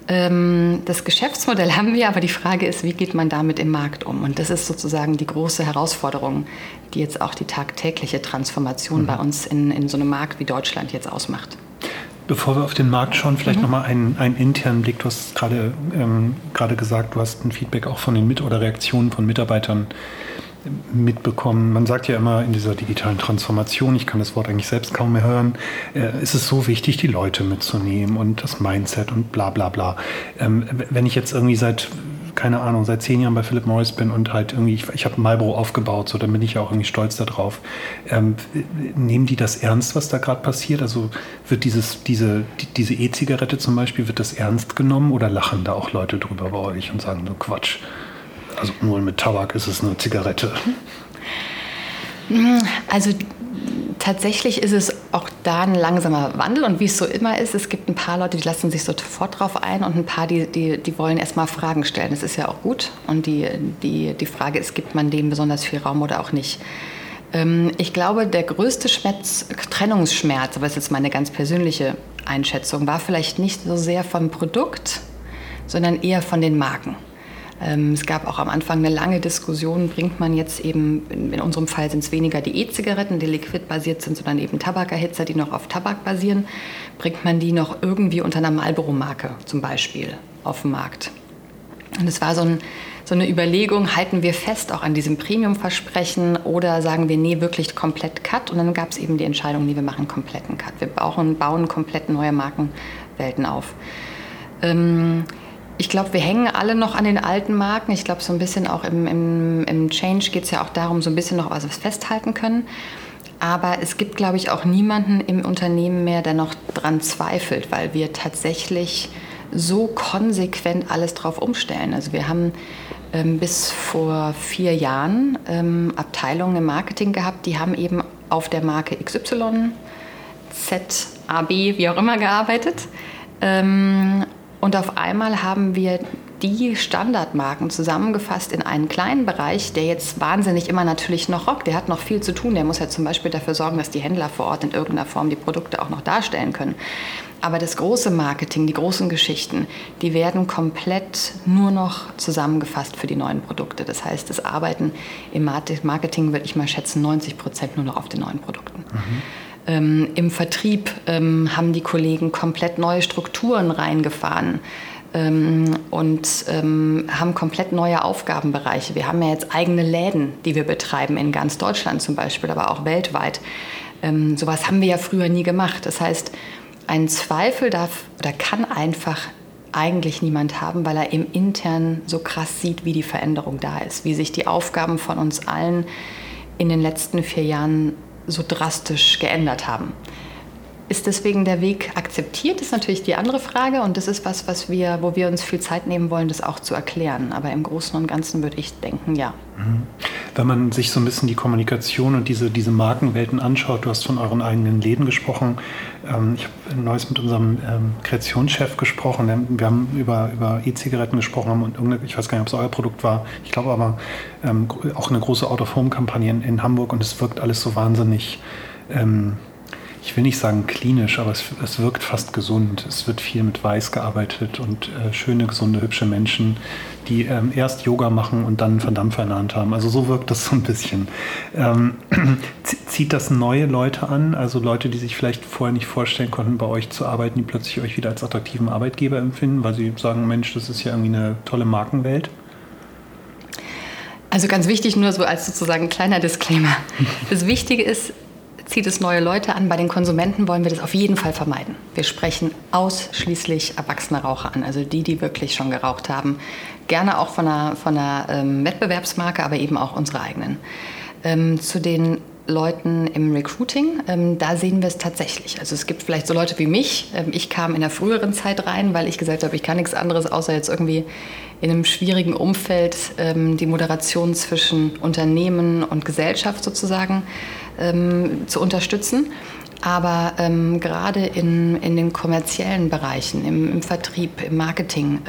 Ähm, das Geschäftsmodell *laughs* haben wir, aber die Frage ist, wie geht man damit im Markt um? Und das ist sozusagen die große Herausforderung, die jetzt auch die tagtägliche Transformation mhm. bei uns in, in so einem Markt wie Deutschland jetzt ausmacht. Bevor wir auf den Markt schauen, vielleicht mhm. nochmal einen, einen internen Blick. Du hast gerade ähm, gesagt, du hast ein Feedback auch von den Mit- oder Reaktionen von Mitarbeitern mitbekommen. Man sagt ja immer in dieser digitalen Transformation, ich kann das Wort eigentlich selbst kaum mehr hören, äh, ist es so wichtig, die Leute mitzunehmen und das Mindset und bla bla bla. Ähm, wenn ich jetzt irgendwie seit, keine Ahnung, seit zehn Jahren bei Philip Morris bin und halt irgendwie, ich, ich habe Marlboro aufgebaut, so dann bin ich ja auch irgendwie stolz darauf. Ähm, nehmen die das ernst, was da gerade passiert? Also wird dieses, diese, die, diese E-Zigarette zum Beispiel, wird das ernst genommen oder lachen da auch Leute drüber bei euch und sagen so Quatsch? Also nur mit Tabak ist es eine Zigarette. Also tatsächlich ist es auch da ein langsamer Wandel und wie es so immer ist, es gibt ein paar Leute, die lassen sich sofort drauf ein und ein paar, die, die, die wollen erstmal Fragen stellen. Das ist ja auch gut und die, die, die Frage ist, gibt man dem besonders viel Raum oder auch nicht. Ähm, ich glaube, der größte Schmerz, Trennungsschmerz, aber das ist jetzt meine ganz persönliche Einschätzung, war vielleicht nicht so sehr vom Produkt, sondern eher von den Marken. Ähm, es gab auch am Anfang eine lange Diskussion, bringt man jetzt eben, in, unserem Fall sind es weniger die E-Zigaretten, die liquid-basiert sind, sondern eben Tabakerhitzer, die noch auf Tabak basieren, bringt man die noch irgendwie unter einer Marlboro-Marke zum Beispiel auf den Markt. Und es war so, ein, so, eine Überlegung, halten wir fest auch an diesem Premium-Versprechen oder sagen wir, nee, wirklich komplett Cut? Und dann gab es eben die Entscheidung, nee, wir machen kompletten Cut. Wir bauen, bauen komplett neue Markenwelten auf. Ähm, ich glaube, wir hängen alle noch an den alten Marken. Ich glaube, so ein bisschen auch im, im, im Change geht es ja auch darum, so ein bisschen noch was festhalten können. Aber es gibt, glaube ich, auch niemanden im Unternehmen mehr, der noch dran zweifelt, weil wir tatsächlich so konsequent alles drauf umstellen. Also wir haben ähm, bis vor vier Jahren ähm, Abteilungen im Marketing gehabt, die haben eben auf der Marke XY, Z, AB, wie auch immer gearbeitet. Ähm, und auf einmal haben wir die Standardmarken zusammengefasst in einen kleinen Bereich, der jetzt wahnsinnig immer natürlich noch rockt. Der hat noch viel zu tun. Der muss ja zum Beispiel dafür sorgen, dass die Händler vor Ort in irgendeiner Form die Produkte auch noch darstellen können. Aber das große Marketing, die großen Geschichten, die werden komplett nur noch zusammengefasst für die neuen Produkte. Das heißt, das Arbeiten im Marketing würde ich mal schätzen 90 Prozent nur noch auf den neuen Produkten. Mhm. Ähm, Im Vertrieb ähm, haben die Kollegen komplett neue Strukturen reingefahren ähm, und ähm, haben komplett neue Aufgabenbereiche. Wir haben ja jetzt eigene Läden, die wir betreiben in ganz Deutschland zum Beispiel, aber auch weltweit. Ähm, sowas haben wir ja früher nie gemacht. Das heißt, ein Zweifel darf oder kann einfach eigentlich niemand haben, weil er im Intern so krass sieht, wie die Veränderung da ist, wie sich die Aufgaben von uns allen in den letzten vier Jahren so drastisch geändert haben. Ist deswegen der Weg akzeptiert, ist natürlich die andere Frage und das ist was, was wir, wo wir uns viel Zeit nehmen wollen, das auch zu erklären. Aber im Großen und Ganzen würde ich denken, ja. Mhm. Wenn man sich so ein bisschen die Kommunikation und diese, diese Markenwelten anschaut, du hast von euren eigenen Läden gesprochen. Ähm, ich habe neues mit unserem ähm, Kreationschef gesprochen. Wir haben über, über E-Zigaretten gesprochen und ich weiß gar nicht, ob es euer Produkt war. Ich glaube aber ähm, auch eine große Out-of-Home-Kampagne in, in, Hamburg und es wirkt alles so wahnsinnig ich will nicht sagen klinisch, aber es, es, wirkt fast gesund. Es wird viel mit Weiß gearbeitet und äh, schöne, gesunde, hübsche Menschen, die ähm, erst Yoga machen und dann in der Hand haben. Also so wirkt das so ein bisschen. Ähm, *clears throat* zieht das neue Leute an, also Leute, die sich vielleicht vorher nicht vorstellen konnten, bei euch zu arbeiten, die plötzlich euch wieder als attraktiven Arbeitgeber empfinden, weil sie sagen, Mensch, das ist ja irgendwie eine tolle Markenwelt? Also ganz wichtig, nur so als sozusagen kleiner Disclaimer. Das Wichtige ist, zieht es neue Leute an. Bei den Konsumenten wollen wir das auf jeden Fall vermeiden. Wir sprechen ausschließlich erwachsene Raucher an, also die, die wirklich schon geraucht haben. Gerne auch von einer, von einer ähm, Wettbewerbsmarke, aber eben auch unsere eigenen. Ähm, zu den Leuten im Recruiting, ähm, da sehen wir es tatsächlich. Also es gibt vielleicht so Leute wie mich. Ähm, ich kam in der früheren Zeit rein, weil ich gesagt habe, ich kann nichts anderes, außer jetzt irgendwie in einem schwierigen Umfeld ähm, die Moderation zwischen Unternehmen und Gesellschaft sozusagen ähm, zu unterstützen. Aber ähm, gerade in, in den kommerziellen Bereichen, im, im Vertrieb, im Marketing,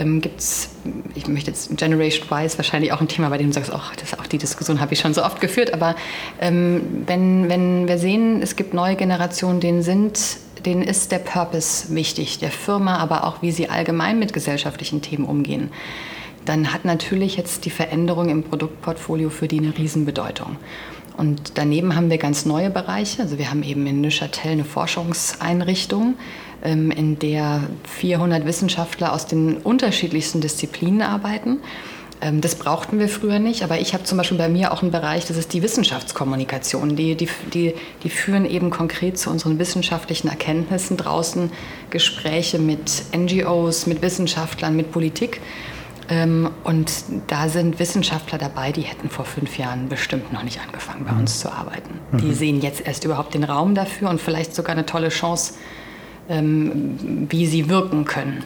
ähm, gibt es, ich möchte jetzt Generation Y ist wahrscheinlich auch ein Thema, bei dem du sagst, oh, das, auch die Diskussion habe ich schon so oft geführt, aber ähm, wenn, wenn wir sehen, es gibt neue Generationen, denen sind denen ist der Purpose wichtig, der Firma, aber auch wie sie allgemein mit gesellschaftlichen Themen umgehen, dann hat natürlich jetzt die Veränderung im Produktportfolio für die eine Riesenbedeutung. Und daneben haben wir ganz neue Bereiche. Also wir haben eben in Neuchâtel eine Forschungseinrichtung, in der 400 Wissenschaftler aus den unterschiedlichsten Disziplinen arbeiten. Ähm, das brauchten wir früher nicht, aber ich habe zum Beispiel bei mir auch einen Bereich, das ist die Wissenschaftskommunikation. Die, die, die, die führen eben konkret zu unseren wissenschaftlichen Erkenntnissen draußen Gespräche mit NGOs, mit Wissenschaftlern, mit Politik. Ähm, und da sind Wissenschaftler dabei, die hätten vor fünf Jahren bestimmt noch nicht angefangen, bei mhm. uns zu arbeiten. Die mhm. sehen jetzt erst überhaupt den Raum dafür und vielleicht sogar eine tolle Chance, ähm, wie sie wirken können.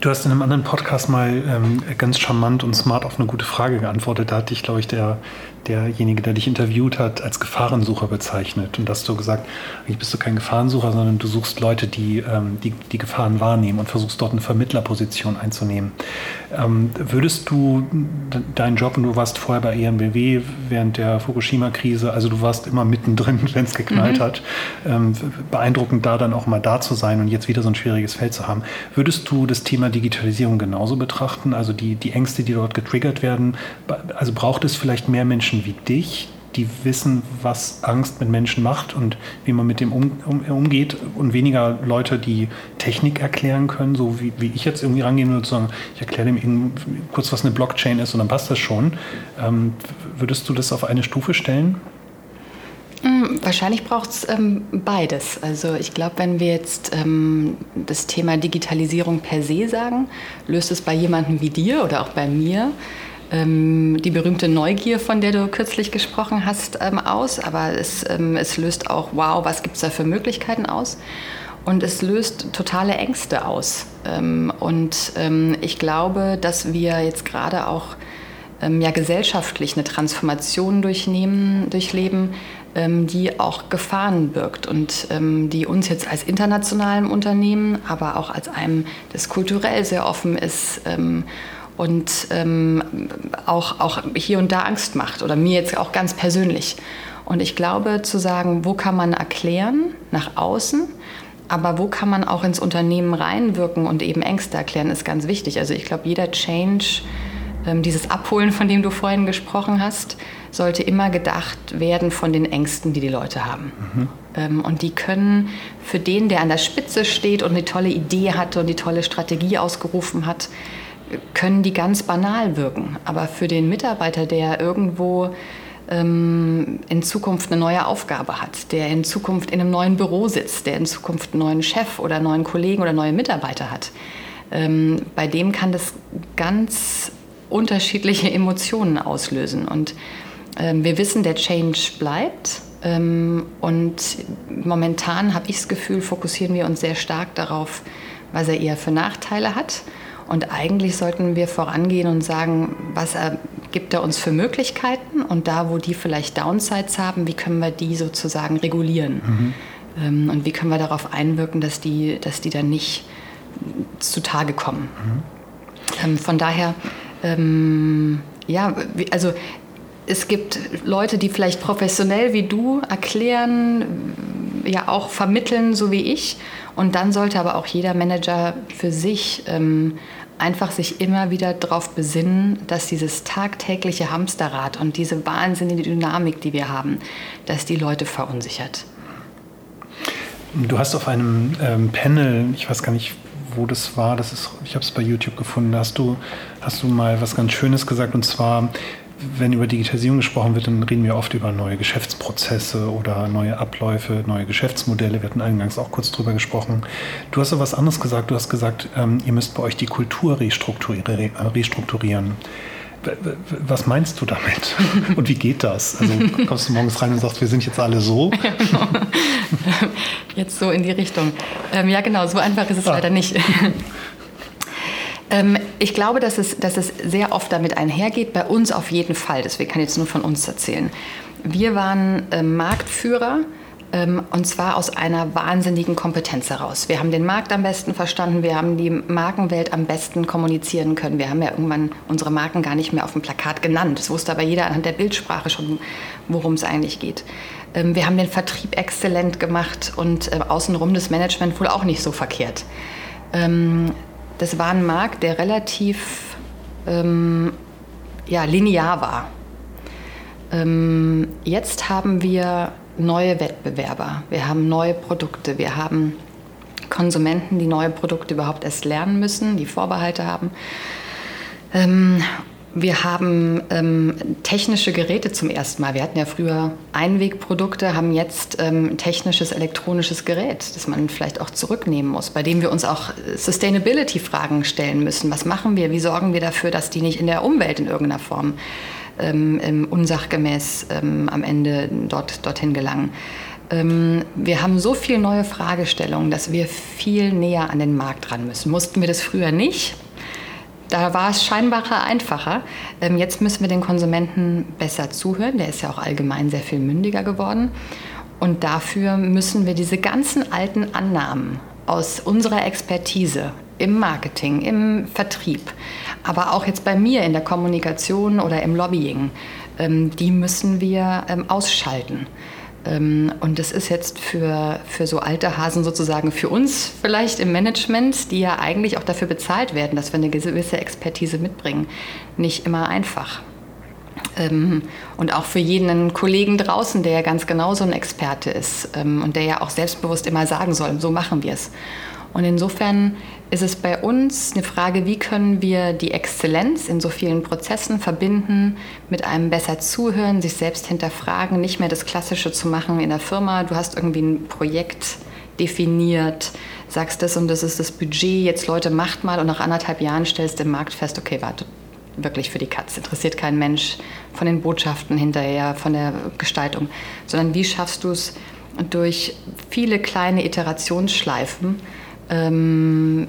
Du hast in einem anderen Podcast mal ähm, ganz charmant und smart auf eine gute Frage geantwortet. Da hatte ich, glaube ich, der, derjenige, der dich interviewt hat, als Gefahrensucher bezeichnet. Und hast du gesagt, eigentlich bist du kein Gefahrensucher, sondern du suchst Leute, die, ähm, die die Gefahren wahrnehmen und versuchst dort eine Vermittlerposition einzunehmen. Ähm, würdest du deinen Job, und du warst vorher bei EMBW während der Fukushima-Krise, also du warst immer mittendrin, *laughs* wenn es geknallt mhm. hat, ähm, beeindruckend da dann auch mal da zu sein und jetzt wieder so ein schwieriges Feld zu haben. Würdest du das Thema Digitalisierung genauso betrachten? Also die, die Ängste, die dort getriggert werden. Also braucht es vielleicht mehr Menschen wie dich, die wissen, was Angst mit Menschen macht und wie man mit dem um, um, umgeht und weniger Leute, die Technik erklären können, so wie, wie ich jetzt irgendwie rangehen würde, sagen, ich erkläre dem kurz, was eine Blockchain ist und dann passt das schon. Ähm, würdest du das auf eine Stufe stellen? Hm, wahrscheinlich braucht es ähm, beides. Also ich glaube, wenn wir jetzt ähm, das Thema Digitalisierung per se sagen, löst es bei jemandem wie dir oder auch bei mir ähm, die berühmte Neugier, von der du kürzlich gesprochen hast, ähm, aus. Aber es, ähm, es löst auch, wow, was gibt es da für Möglichkeiten aus? Und es löst totale Ängste aus. Ähm, und ich glaube, dass wir jetzt gerade auch ja, gesellschaftlich eine Transformation durchnehmen, durchleben, die auch Gefahren birgt und die uns jetzt als internationalem Unternehmen, aber auch als einem, das kulturell sehr offen ist und ähm, auch, auch hier und da Angst macht oder mir jetzt auch ganz persönlich. Und ich glaube, zu sagen, wo kann man erklären nach außen, aber wo kann man auch ins Unternehmen reinwirken und eben Ängste erklären, ist ganz wichtig. Also ich glaube, jeder Change, ähm, dieses Abholen, von dem du vorhin gesprochen hast, sollte immer gedacht werden von den Ängsten, die die Leute haben. Mhm. Ähm, und die können für den, der an der Spitze steht und eine tolle Idee hatte und die tolle Strategie ausgerufen hat, können die ganz banal wirken. Aber für den Mitarbeiter, der irgendwo ähm, in Zukunft eine neue Aufgabe hat, der in Zukunft in einem neuen Büro sitzt, der in Zukunft einen neuen Chef oder einen neuen Kollegen oder neue Mitarbeiter hat, ähm, bei dem kann das ganz unterschiedliche Emotionen auslösen. Und ähm, wir wissen, der Change bleibt. Ähm, und momentan habe ich das Gefühl, fokussieren wir uns sehr stark darauf, was er eher für Nachteile hat und eigentlich sollten wir vorangehen und sagen, was gibt er uns für Möglichkeiten und da, wo die vielleicht Downsides haben, wie können wir die sozusagen regulieren? Mhm. Ähm, und wie können wir darauf einwirken, dass die, dass die dann nicht zutage kommen? Mhm. Ähm, von daher, ähm, ja, also es gibt Leute, die vielleicht professionell wie du erklären, ja auch vermitteln, so wie ich. Und dann sollte aber auch jeder Manager für sich ähm, einfach sich immer wieder darauf besinnen, dass dieses tagtägliche Hamsterrad und diese wahnsinnige Dynamik, die wir haben, dass die Leute verunsichert. Du hast auf einem ähm, Panel, ich weiß gar nicht, wo das war, das ist, ich habe es bei YouTube gefunden, hast du, hast du mal was ganz Schönes gesagt und zwar, wenn über Digitalisierung gesprochen wird, dann reden wir oft über neue Geschäftsprozesse oder neue Abläufe, neue Geschäftsmodelle. Wir hatten eingangs auch kurz drüber gesprochen. Du hast aber was anderes gesagt. Du hast gesagt, ähm, ihr müsst bei euch die Kultur restrukturieren. Was meinst du damit? *laughs* Und wie geht das? Also kommst du morgens rein und sagst, wir sind jetzt alle so? *laughs* Genau. *laughs* Jetzt so in die Richtung. Ähm, ja, genau, so einfach ist es ah. leider nicht. Ähm, ich glaube, dass es, dass es sehr oft damit einhergeht, bei uns auf jeden Fall. Deswegen kann ich jetzt nur von uns erzählen. Wir waren äh, Marktführer und zwar aus einer wahnsinnigen Kompetenz heraus. Wir haben den Markt am besten verstanden, wir haben die Markenwelt am besten kommunizieren können. Wir haben ja irgendwann unsere Marken gar nicht mehr auf dem Plakat genannt. Es wusste aber jeder anhand der Bildsprache schon, worum es eigentlich geht. Ähm, wir haben den Vertrieb exzellent gemacht und äh, außenrum das Management wohl auch nicht so verkehrt. Ähm, das war ein Markt, der relativ ähm, ja, linear war. Ähm, jetzt haben wir neue Wettbewerber, wir haben neue Produkte, wir haben Konsumenten, die neue Produkte überhaupt erst lernen müssen, die Vorbehalte haben. Ähm, wir haben ähm, technische Geräte zum ersten Mal. Wir hatten ja früher Einwegprodukte, haben jetzt ähm, technisches elektronisches Gerät, das man vielleicht auch zurücknehmen muss, bei dem wir uns auch Sustainability-Fragen stellen müssen. Was machen wir? Wie sorgen wir dafür, dass die nicht in der Umwelt in irgendeiner Form unsachgemäß ähm, am Ende dort, dorthin gelangen? Ähm, wir haben so viele neue Fragestellungen, dass wir viel näher an den Markt ran müssen. Mussten wir das früher nicht? Da war es scheinbar einfacher. Ähm, jetzt müssen wir den Konsumenten besser zuhören. Der ist ja auch allgemein sehr viel mündiger geworden. Und dafür müssen wir diese ganzen alten Annahmen aus unserer Expertise im Marketing, im Vertrieb, aber auch jetzt bei mir in der Kommunikation oder im Lobbying, ähm, die müssen wir ähm, ausschalten. Ähm, und das ist jetzt für, für so alte Hasen sozusagen, für uns vielleicht im Management, die ja eigentlich auch dafür bezahlt werden, dass wir eine gewisse Expertise mitbringen, nicht immer einfach. Und auch für jeden Kollegen draußen, der ja ganz genauso ein Experte ist und der ja auch selbstbewusst immer sagen soll, so machen wir es. Und insofern ist es bei uns eine Frage, wie können wir die Exzellenz in so vielen Prozessen verbinden mit einem besser zuhören, sich selbst hinterfragen, nicht mehr das Klassische zu machen in der Firma. Du hast irgendwie ein Projekt definiert, sagst das und das ist das Budget, jetzt Leute macht mal und nach anderthalb Jahren stellst du im Markt fest, okay, warte, wirklich für die Katze, interessiert kein Mensch von den Botschaften hinterher, von der Gestaltung, sondern wie schaffst du es durch viele kleine Iterationsschleifen, ähm,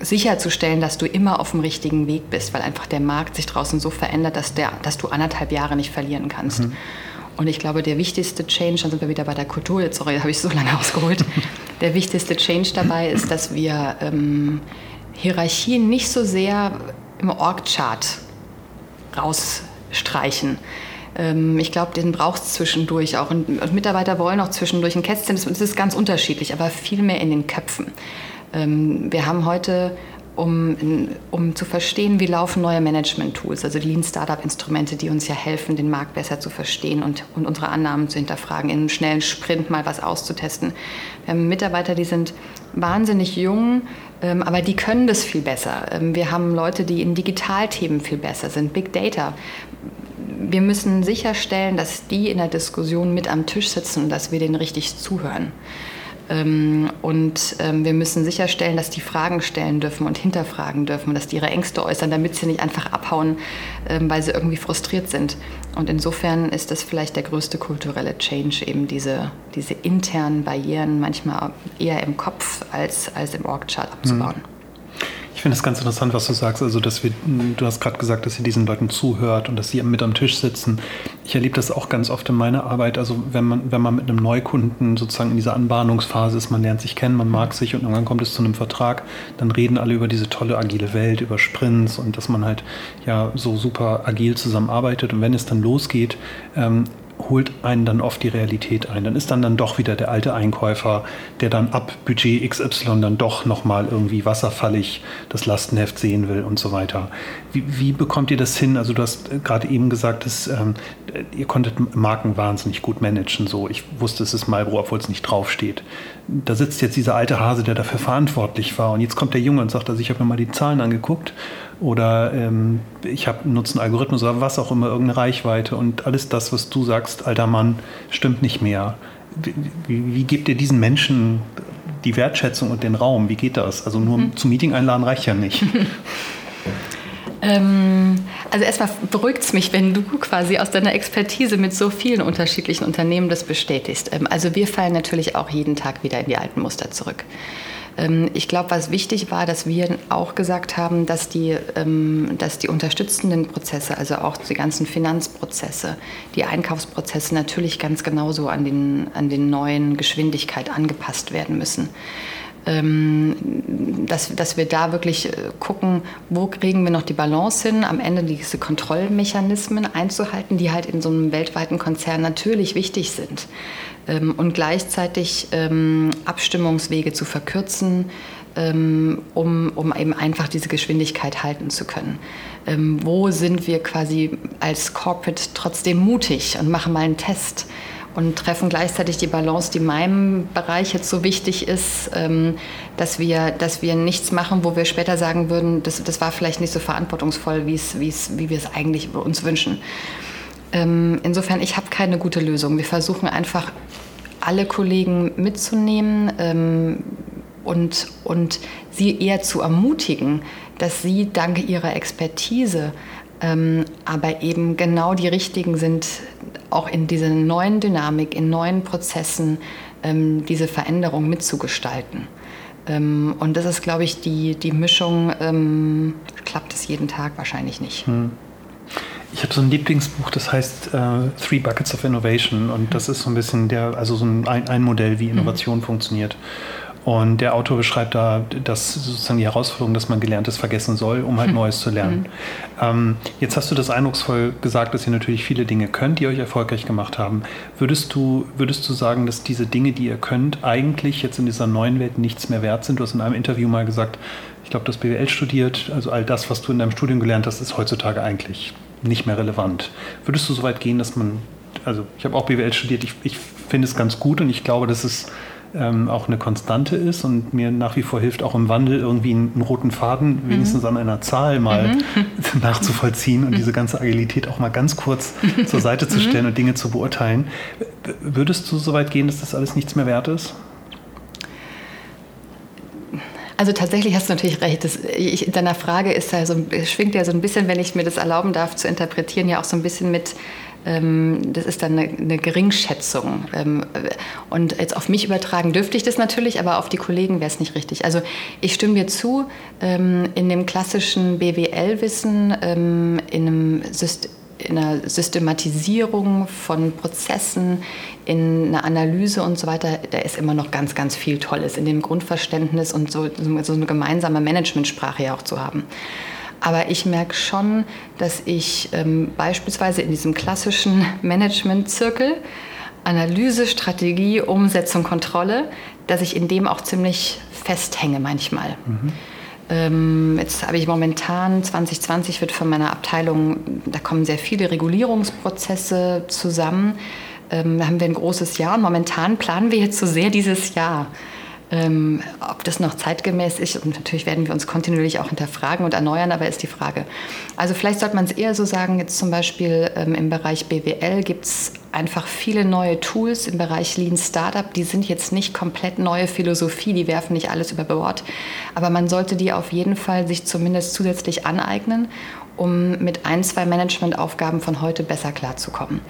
sicherzustellen, dass du immer auf dem richtigen Weg bist, weil einfach der Markt sich draußen so verändert, dass, der, dass du anderthalb Jahre nicht verlieren kannst. Mhm. Und ich glaube, der wichtigste Change, dann sind wir wieder bei der Kultur, jetzt sorry, *laughs* habe ich so lange ausgeholt, *laughs* der wichtigste Change dabei ist, dass wir ähm, Hierarchien nicht so sehr im Org-Chart rausstreichen, ich glaube, den braucht es zwischendurch auch. Und, Mitarbeiter wollen auch zwischendurch ein Kästchen. Das ist ganz unterschiedlich, aber viel mehr in den Köpfen. Ähm, wir haben heute um, um zu verstehen, wie laufen neue Management-Tools, also Lean Startup-Instrumente, die uns ja helfen, den Markt besser zu verstehen und, und unsere Annahmen zu hinterfragen, in einem schnellen Sprint mal was auszutesten. Wir haben Mitarbeiter, die sind wahnsinnig jung, ähm, aber die können das viel besser. Ähm, wir haben Leute, die in Digitalthemen viel besser sind, Big Data wir müssen sicherstellen, dass die in der Diskussion mit am Tisch sitzen und dass wir denen richtig zuhören. Ähm, und ähm, wir müssen sicherstellen, dass die Fragen stellen dürfen und hinterfragen dürfen und dass die ihre Ängste äußern, damit sie nicht einfach abhauen, ähm, weil sie irgendwie frustriert sind. Und insofern ist das vielleicht der größte kulturelle Change, eben diese, diese internen Barrieren manchmal eher im Kopf als, als im Org-Chart abzubauen. Mhm. Ich finde es ganz interessant, was du sagst. Also, dass wir, du hast gerade gesagt, dass ihr diesen Leuten zuhört und dass sie mit am Tisch sitzen. Ich erlebe das auch ganz oft in meiner Arbeit. Also, wenn man, wenn man mit einem Neukunden sozusagen in dieser Anbahnungsphase ist, man lernt sich kennen, man mag sich und irgendwann kommt es zu einem Vertrag, dann reden alle über diese tolle agile Welt, über Sprints und dass man halt ja so super agil zusammenarbeitet. Und wenn es dann losgeht, ähm, holt einen dann oft die Realität ein. Dann ist dann dann doch wieder der alte Einkäufer, der dann ab Budget XY dann doch nochmal irgendwie wasserfallig das Lastenheft sehen will und so weiter. Wie, wie bekommt ihr das hin? Also du hast gerade eben gesagt, dass, ähm, ihr konntet Marken wahnsinnig gut managen. So, ich wusste, es ist Marlboro, obwohl es nicht draufsteht. Da sitzt jetzt dieser alte Hase, der dafür verantwortlich war. Und jetzt kommt der Junge und sagt, also ich habe mir mal die Zahlen angeguckt oder ähm, ich habe nutze einen Algorithmus oder was auch immer, irgendeine Reichweite und alles das, was du sagst, alter Mann, stimmt nicht mehr. Wie, wie, wie gebt ihr diesen Menschen die Wertschätzung und den Raum? Wie geht das? Also nur mhm. zum Meeting einladen reicht ja nicht. *laughs* *laughs* ähm, also erstmal beruhigt es mich, wenn du quasi aus deiner Expertise mit so vielen unterschiedlichen Unternehmen das bestätigst. Ähm, also wir fallen natürlich auch jeden Tag wieder in die alten Muster zurück. Ähm, ich glaube, was wichtig war, dass wir auch gesagt haben, dass die, ähm, dass die unterstützenden Prozesse, also auch die ganzen Finanzprozesse, die Einkaufsprozesse natürlich ganz genauso an den, an den neuen Geschwindigkeit angepasst werden müssen. Ähm, dass, dass wir da wirklich äh, gucken, wo kriegen wir noch die Balance hin, am Ende diese Kontrollmechanismen einzuhalten, die halt in so einem weltweiten Konzern natürlich wichtig sind. Ähm, und gleichzeitig ähm, Abstimmungswege zu verkürzen, um, um eben einfach diese Geschwindigkeit halten zu können. wo sind wir quasi als Corporate trotzdem mutig und machen mal einen Test? und treffen gleichzeitig die Balance, die meinem Bereich jetzt so wichtig ist, ähm, dass, wir, dass wir nichts machen, wo wir später sagen würden, das, das war vielleicht nicht so verantwortungsvoll, wie's, wie's, wie wir es eigentlich uns wünschen. Ähm, insofern, ich habe keine gute Lösung. Wir versuchen einfach, alle Kollegen mitzunehmen ähm, und, und sie eher zu ermutigen, dass sie dank ihrer Expertise ähm, aber eben genau die richtigen sind, auch in dieser neuen Dynamik, in neuen Prozessen ähm, diese Veränderung mitzugestalten. Ähm, und das ist, glaube ich, die, die Mischung, ähm, klappt es jeden Tag wahrscheinlich nicht. Hm. Ich habe so ein Lieblingsbuch, das heißt uh, Three Buckets of Innovation und das ist so ein bisschen der, also so ein, ein Modell, wie Innovation mhm. funktioniert. Und der Autor beschreibt da, dass sozusagen die Herausforderung, dass man Gelerntes vergessen soll, um halt mhm. Neues zu lernen. Mhm. Ähm, jetzt hast du das eindrucksvoll gesagt, dass ihr natürlich viele Dinge könnt, die euch erfolgreich gemacht haben. Würdest du, würdest du sagen, dass diese Dinge, die ihr könnt, eigentlich jetzt in dieser neuen Welt nichts mehr wert sind? Du hast in einem Interview mal gesagt, ich glaube, du hast BWL studiert, also all das, was du in deinem Studium gelernt hast, ist heutzutage eigentlich nicht mehr relevant. Würdest du so weit gehen, dass man, also ich habe auch BWL studiert, ich, ich finde es ganz gut und ich glaube, dass es ähm, auch eine Konstante ist und mir nach wie vor hilft, auch im Wandel irgendwie einen, roten Faden mhm. wenigstens an einer Zahl mal mhm. *laughs* nachzuvollziehen und diese ganze Agilität auch mal ganz kurz *laughs* zur Seite zu mhm. stellen und Dinge zu beurteilen. Würdest du so weit gehen, dass das alles nichts mehr wert ist? Also tatsächlich hast du natürlich recht. Das, ich, deiner Frage ist ja so, schwingt ja so ein bisschen, wenn ich mir das erlauben darf zu interpretieren, ja auch so ein bisschen mit ähm, das ist dann eine, eine Geringschätzung. Ähm, und jetzt auf mich übertragen dürfte ich das natürlich, aber auf die Kollegen wäre es nicht richtig. Also ich stimme dir zu, ähm, in dem klassischen BWL-Wissen, in einem System, in einer Systematisierung von Prozessen, in einer Analyse und so weiter, da ist immer noch ganz, ganz viel Tolles in dem Grundverständnis und so, so eine gemeinsame Managementsprache ja auch zu haben. Aber ich merke schon, dass ich ähm, beispielsweise in diesem klassischen Management-Zirkel, Analyse, Strategie, Umsetzung, Kontrolle, dass ich in dem auch ziemlich festhänge manchmal. Mhm. Ähm, jetzt habe ich momentan, 2020 wird von meiner Abteilung, da kommen sehr viele Regulierungsprozesse zusammen. Ähm, da haben wir ein großes Jahr und momentan planen wir jetzt so sehr dieses Jahr. Ähm, ob das noch zeitgemäß ist, und natürlich werden wir uns kontinuierlich auch hinterfragen und erneuern, aber ist die Frage. Also vielleicht sollte man es eher so sagen, jetzt zum Beispiel ähm, im Bereich BWL gibt es einfach viele neue Tools im Bereich Lean Startup. Die sind jetzt nicht komplett neue Philosophie, die werfen nicht alles über Bord, aber man sollte die auf jeden Fall sich zumindest zusätzlich aneignen, um mit ein, zwei Managementaufgaben von heute besser klarzukommen.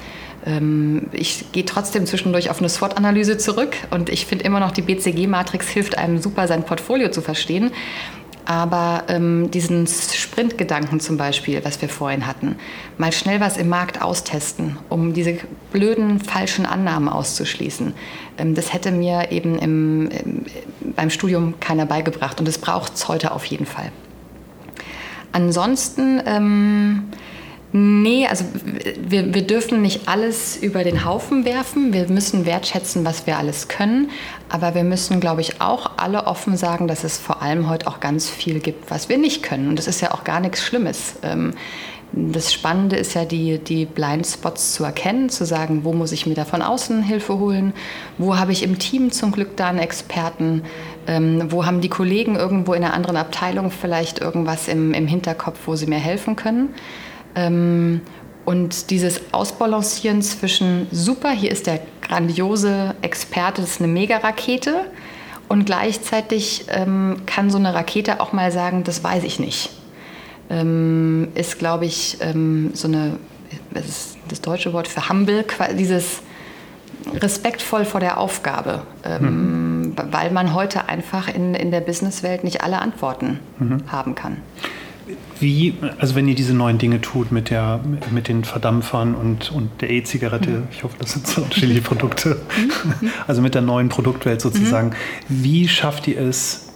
Ähm, ich gehe trotzdem zwischendurch auf eine SWOT-Analyse zurück und ich finde immer noch, die BCG-Matrix hilft einem super, sein Portfolio zu verstehen. Aber ähm, diesen Sprintgedanken zum Beispiel, was wir vorhin hatten, mal schnell was im Markt austesten, um diese blöden falschen Annahmen auszuschließen, ähm, das hätte mir eben im, im, beim Studium keiner beigebracht und das braucht es heute auf jeden Fall. Ansonsten ähm, Nee, also wir, wir dürfen nicht alles über den Haufen werfen. Wir müssen wertschätzen, was wir alles können. Aber wir müssen, glaube ich, auch alle offen sagen, dass es vor allem heute auch ganz viel gibt, was wir nicht können. Und das ist ja auch gar nichts Schlimmes. Ähm, das Spannende ist ja, die, die Blindspots zu erkennen, zu sagen, wo muss ich mir da von außen Hilfe holen, wo habe ich im Team zum Glück da einen Experten, ähm, wo haben die Kollegen irgendwo in einer anderen Abteilung vielleicht irgendwas im, im Hinterkopf, wo sie mir helfen können. Ähm, und dieses Ausbalancieren zwischen super, hier ist der grandiose Experte, das ist eine Mega-Rakete, und gleichzeitig ähm, kann so eine Rakete auch mal sagen, das weiß ich nicht. Ähm, ist, glaube ich, ähm, so eine, was ist das deutsche Wort für humble, dieses respektvoll vor der Aufgabe, ähm, mhm. weil man heute einfach in, in der Businesswelt nicht alle Antworten mhm. haben kann. Wie, also wenn ihr diese neuen Dinge tut mit, der, mit den Verdampfern und, und der E-Zigarette, mhm. ich hoffe, das sind so unterschiedliche Produkte, mhm. *laughs* also mit der neuen Produktwelt sozusagen, mhm. wie schafft ihr es,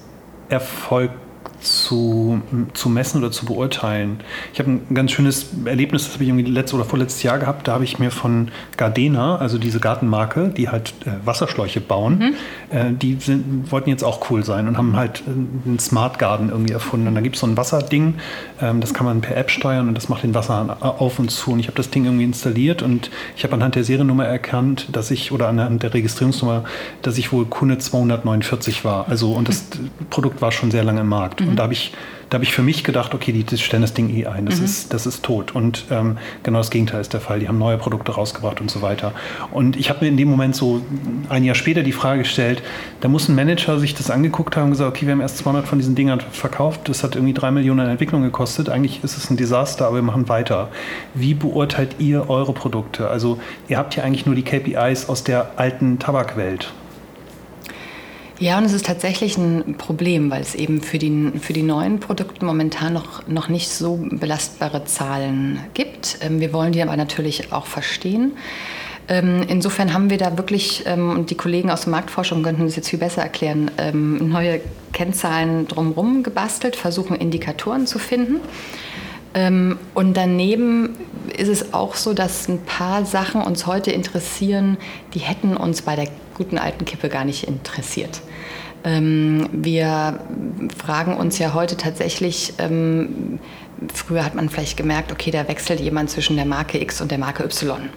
Erfolg zu, zu messen oder zu beurteilen. Ich habe ein ganz schönes Erlebnis, das habe ich irgendwie letztes oder vorletztes Jahr gehabt. Da habe ich mir von Gardena, also diese Gartenmarke, die halt äh, Wasserschläuche bauen, mhm. äh, die sind, wollten jetzt auch cool sein und haben halt äh, einen Smart Garden irgendwie erfunden. Und da gibt es so ein Wasserding, ähm, das kann man per App steuern und das macht den Wasserhahn auf und zu. Und ich habe das Ding irgendwie installiert und ich habe anhand der Seriennummer erkannt, dass ich, oder anhand der Registrierungsnummer, dass ich wohl Kunde 249 war. Also, und das. Produkt war schon sehr lange im Markt. Mhm. Und da habe ich, hab ich für mich gedacht, okay, die, die stellen das Ding eh ein, das, mhm. ist, das ist tot. Und ähm, genau das Gegenteil ist der Fall. Die haben neue Produkte rausgebracht und so weiter. Und ich habe mir in dem Moment so ein Jahr später die Frage gestellt, da muss ein Manager sich das angeguckt haben und gesagt, okay, wir haben erst 200 von diesen Dingern verkauft, das hat irgendwie drei Millionen an Entwicklung gekostet. Eigentlich ist es ein Desaster, aber wir machen weiter. Wie beurteilt ihr eure Produkte? Also ihr habt ja eigentlich nur die KPIs aus der alten Tabakwelt. Ja, und es ist tatsächlich ein Problem, weil es eben für die, für die neuen Produkte momentan noch, noch nicht so belastbare Zahlen gibt. Ähm, wir wollen die aber natürlich auch verstehen. Ähm, insofern haben wir da wirklich, ähm, und die Kollegen aus der Marktforschung könnten das jetzt viel besser erklären, neue Kennzahlen drumherum gebastelt, versuchen Indikatoren zu finden. Und daneben ist es auch so, dass ein paar Sachen uns heute interessieren, die hätten uns bei der guten alten Kippe gar nicht interessiert. Ähm, wir fragen uns ja heute tatsächlich, ähm, früher hat man vielleicht gemerkt, okay, da wechselt jemand zwischen der Marke X und der Marke Y.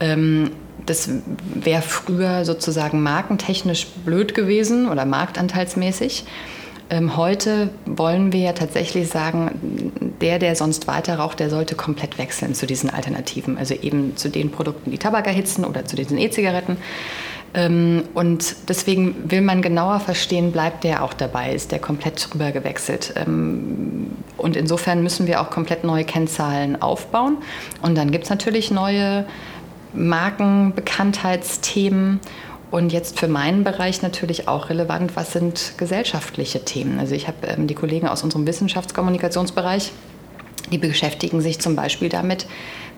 Ähm, das wäre früher sozusagen markentechnisch blöd gewesen oder marktanteilsmäßig. Heute wollen wir ja tatsächlich sagen, der, der sonst weiter raucht, der sollte komplett wechseln zu diesen Alternativen. Also eben zu den Produkten, die Tabak erhitzen oder zu diesen E-Zigaretten. Ähm, und deswegen will man genauer verstehen, bleibt der auch dabei, ist der komplett rüber gewechselt. Ähm, und insofern müssen wir auch komplett neue Kennzahlen aufbauen. Und dann gibt es natürlich neue Markenbekanntheitsthemen. Und jetzt für meinen Bereich natürlich auch relevant, was sind gesellschaftliche Themen. Also ich habe ähm, die Kollegen aus unserem Wissenschaftskommunikationsbereich, die beschäftigen sich zum Beispiel damit,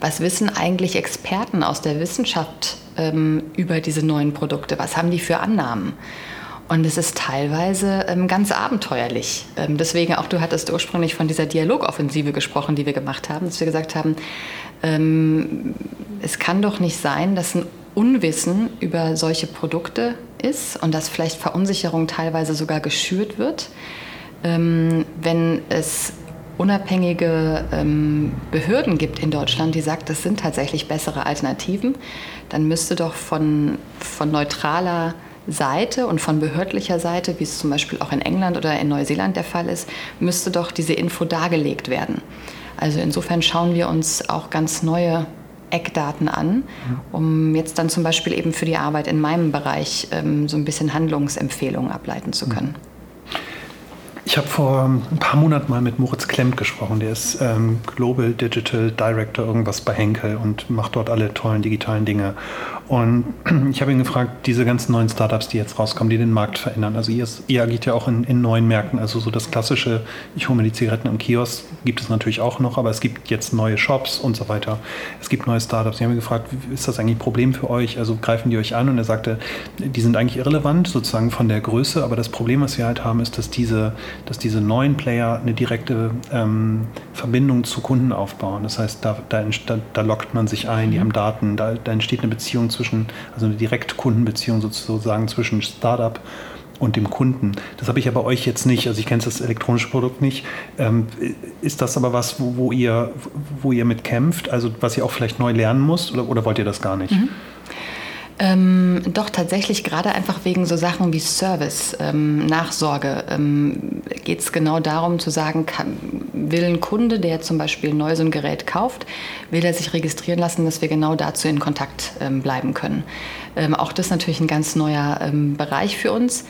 was wissen eigentlich Experten aus der Wissenschaft ähm, über diese neuen Produkte, was haben die für Annahmen. Und es ist teilweise ähm, ganz abenteuerlich. Ähm, deswegen auch, du hattest ursprünglich von dieser Dialogoffensive gesprochen, die wir gemacht haben, dass wir gesagt haben, ähm, es kann doch nicht sein, dass ein Unwissen über solche Produkte ist und dass vielleicht Verunsicherung teilweise sogar geschürt wird, ähm, wenn es unabhängige ähm, Behörden gibt in Deutschland, die sagt, das sind tatsächlich bessere Alternativen, dann müsste doch von, von neutraler Seite und von behördlicher Seite, wie es zum Beispiel auch in England oder in Neuseeland der Fall ist, müsste doch diese Info dargelegt werden. Also insofern schauen wir uns auch ganz neue Eckdaten an, um jetzt dann zum Beispiel eben für die Arbeit in meinem Bereich ähm, so ein bisschen Handlungsempfehlungen ableiten zu können. Ich habe vor ein paar Monaten mal mit Moritz Klemmt gesprochen. Der ist ähm, Global Digital Director irgendwas bei Henkel und macht dort alle tollen digitalen Dinge. Und *clears throat* ich habe ihn gefragt, diese ganzen neuen Startups, die jetzt rauskommen, die den Markt verändern. Also ihr, ihr agiert ja auch in, in, neuen Märkten. Also so das klassische, ich hole mir die Zigaretten im Kiosk, gibt es natürlich auch noch, aber es gibt jetzt neue Shops und so weiter. Es gibt neue Startups. Ich habe ihn gefragt, ist das eigentlich ein Problem für euch? Also greifen die euch an? Und er sagte, die sind eigentlich irrelevant, sozusagen von der Größe, aber das Problem, was wir halt haben, ist, dass diese, dass diese neuen Player eine direkte ähm, Verbindung zu Kunden aufbauen. Das heißt, da, da, da, lockt man sich ein, die mhm. haben Daten, da, da entsteht eine Beziehung zwischen also eine Direktkundenbeziehung sozusagen zwischen Startup und dem Kunden. Das habe ich ja bei euch jetzt nicht. Also ich kenne das elektronische Produkt nicht. Ähm, ist das aber was, wo, wo, ihr, wo ihr mit kämpft? Also was ihr auch vielleicht neu lernen musst oder, oder wollt ihr das gar nicht? Mhm. Ähm, doch tatsächlich gerade einfach wegen so Sachen wie Service, ähm, Nachsorge ähm, geht es genau darum zu sagen, kann, will ein Kunde, der zum Beispiel neu so ein Gerät kauft, will er sich registrieren lassen, dass wir genau dazu in Kontakt ähm, bleiben können. Ähm, auch das ist natürlich ein ganz neuer ähm, Bereich für uns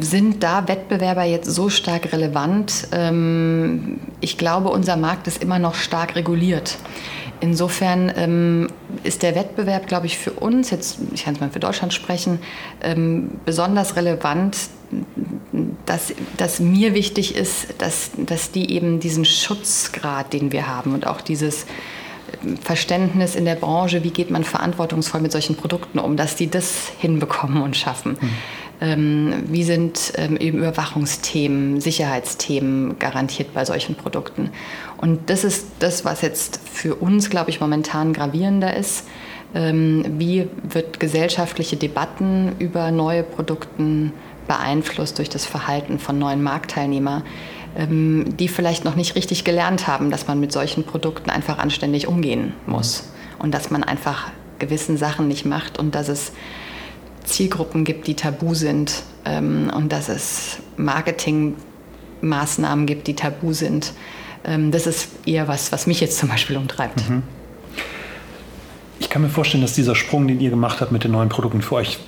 sind da Wettbewerber jetzt so stark relevant? ich glaube, unser Markt ist immer noch stark reguliert. Insofern ähm, ist der Wettbewerb, glaube ich, für uns, jetzt, ich kann es mal für Deutschland sprechen, ähm, besonders relevant, dass, dass mir wichtig ist, dass, dass die eben diesen Schutzgrad, den wir haben und auch dieses ähm, Verständnis in der Branche, wie geht man verantwortungsvoll mit solchen Produkten um, dass die das hinbekommen und schaffen. Mhm. Ähm, wie sind ähm, eben Überwachungsthemen, Sicherheitsthemen garantiert bei solchen Produkten? Und das ist das, was jetzt für uns, glaube ich, momentan gravierender ist. Ähm, wie wird gesellschaftliche Debatten über neue Produkte beeinflusst durch das Verhalten von neuen Marktteilnehmern, die vielleicht noch nicht richtig gelernt haben, dass man mit solchen Produkten einfach anständig umgehen muss und dass man einfach gewissen Sachen nicht macht und dass es Zielgruppen gibt, die tabu sind ähm, und dass es Marketingmaßnahmen gibt, die tabu sind. Ähm, das ist eher was, was mich jetzt zum Beispiel umtreibt. Mhm. Ich kann mir vorstellen, dass dieser Sprung, den ihr gemacht habt mit den neuen Produkten, für euch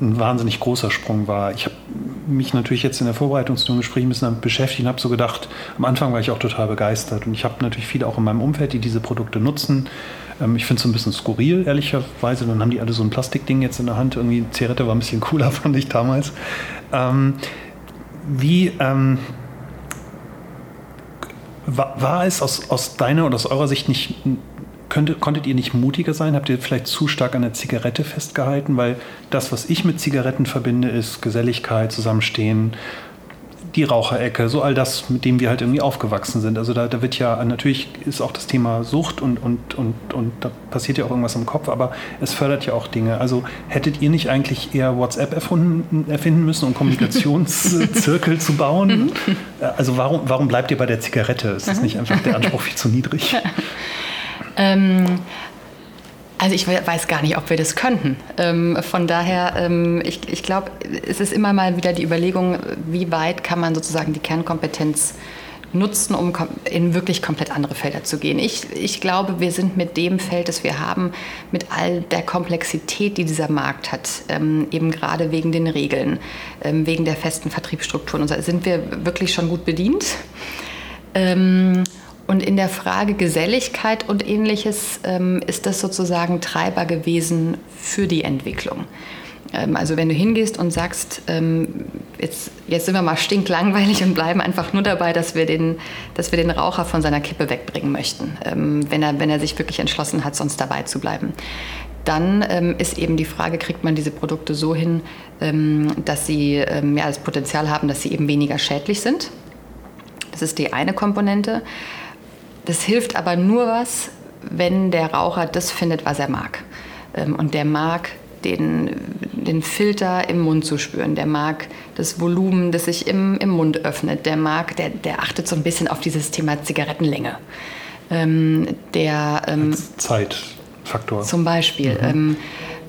ein wahnsinnig großer Sprung war. Ich habe mich natürlich jetzt in der Vorbereitung zu dem Gespräch ein bisschen damit beschäftigt und habe so gedacht, am Anfang war ich auch total begeistert und ich habe natürlich viele auch in meinem Umfeld, die diese Produkte nutzen ähm, ich finde es ein bisschen skurril, ehrlicherweise. Dann haben die alle so ein Plastikding jetzt in der Hand. Irgendwie Zigarette war ein bisschen cooler, *laughs* fand ich damals. Ähm, wie ähm, war, war, es aus, aus deiner oder aus eurer Sicht nicht könnte, konntet ihr nicht mutiger sein? Habt ihr vielleicht zu stark an der Zigarette festgehalten? Weil das, was ich mit Zigaretten verbinde, ist Geselligkeit, Zusammenstehen, die Raucherecke, so all das, mit dem wir halt irgendwie aufgewachsen sind. Also da, da wird ja, natürlich ist auch das Thema Sucht und, und, und, und da passiert ja auch irgendwas im Kopf, aber es fördert ja auch Dinge. Also hättet ihr nicht eigentlich eher WhatsApp erfunden, erfinden müssen, um Kommunikationszirkel *laughs* zu bauen? Mhm. Also warum, warum bleibt ihr bei der Zigarette? Ist das nicht einfach der Anspruch viel zu niedrig? *laughs* ähm, also ich weiß gar nicht, ob wir das könnten. Ähm, von daher, ähm, ich, ich glaube, es ist immer mal wieder die Überlegung, wie weit kann man sozusagen die Kernkompetenz nutzen, um in wirklich komplett andere Felder zu gehen. Ich, ich glaube, wir sind mit dem Feld, das wir haben, mit all der Komplexität, die dieser Markt hat, ähm, eben gerade wegen den Regeln, ähm, wegen der festen Vertriebsstrukturen, sind wir wirklich schon gut bedient. Ähm, und in der Frage Geselligkeit und ähnliches ähm, ist das sozusagen Treiber gewesen für die Entwicklung. Ähm, also wenn du hingehst und sagst, ähm, jetzt, jetzt sind wir mal stinklangweilig und bleiben einfach nur dabei, dass wir den, dass wir den Raucher von seiner Kippe wegbringen möchten, ähm, wenn, er, wenn er sich wirklich entschlossen hat, sonst dabei zu bleiben. Dann ähm, ist eben die Frage, kriegt man diese Produkte so hin, ähm, dass sie ja, das Potenzial haben, dass sie eben weniger schädlich sind. Das ist die eine Komponente. Das hilft aber nur was, wenn der Raucher das findet, was er mag. Ähm, und der mag den, den Filter im Mund zu spüren. Der mag das Volumen, das sich im, im Mund öffnet. Der mag, der, der achtet so ein bisschen auf dieses Thema Zigarettenlänge. Ähm, der ähm, Zeitfaktor. Zum Beispiel. Mhm. Ähm,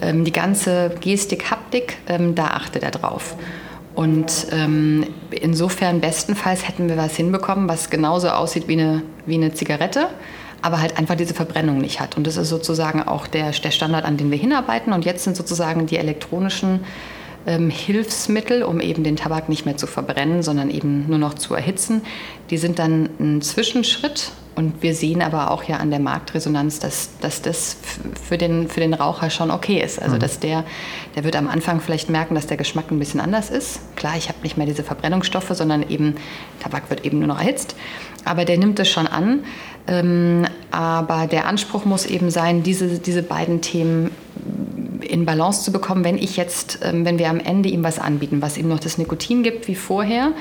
ähm, die ganze Gestik, Haptik, ähm, da achtet er drauf. Und ähm, insofern bestenfalls hätten wir was hinbekommen, was genauso aussieht wie eine, wie eine Zigarette, aber halt einfach diese Verbrennung nicht hat. Und das ist sozusagen auch der, der Standard, an den wir hinarbeiten. Und jetzt sind sozusagen die elektronischen ähm, Hilfsmittel, um eben den Tabak nicht mehr zu verbrennen, sondern eben nur noch zu erhitzen, die sind dann ein Zwischenschritt und wir sehen aber auch ja an der Marktresonanz, dass, dass das für den, für den Raucher schon okay ist. Also mhm. dass der, der wird am Anfang vielleicht merken, dass der Geschmack ein bisschen anders ist. Klar, ich habe nicht mehr diese Verbrennungsstoffe, sondern eben Tabak wird eben nur noch erhitzt. Aber der nimmt es schon an. Ähm, aber der Anspruch muss eben sein, diese, diese beiden Themen in Balance zu bekommen, wenn ich jetzt, ähm, wenn wir am Ende ihm was anbieten, was ihm noch das Nikotin gibt wie vorher,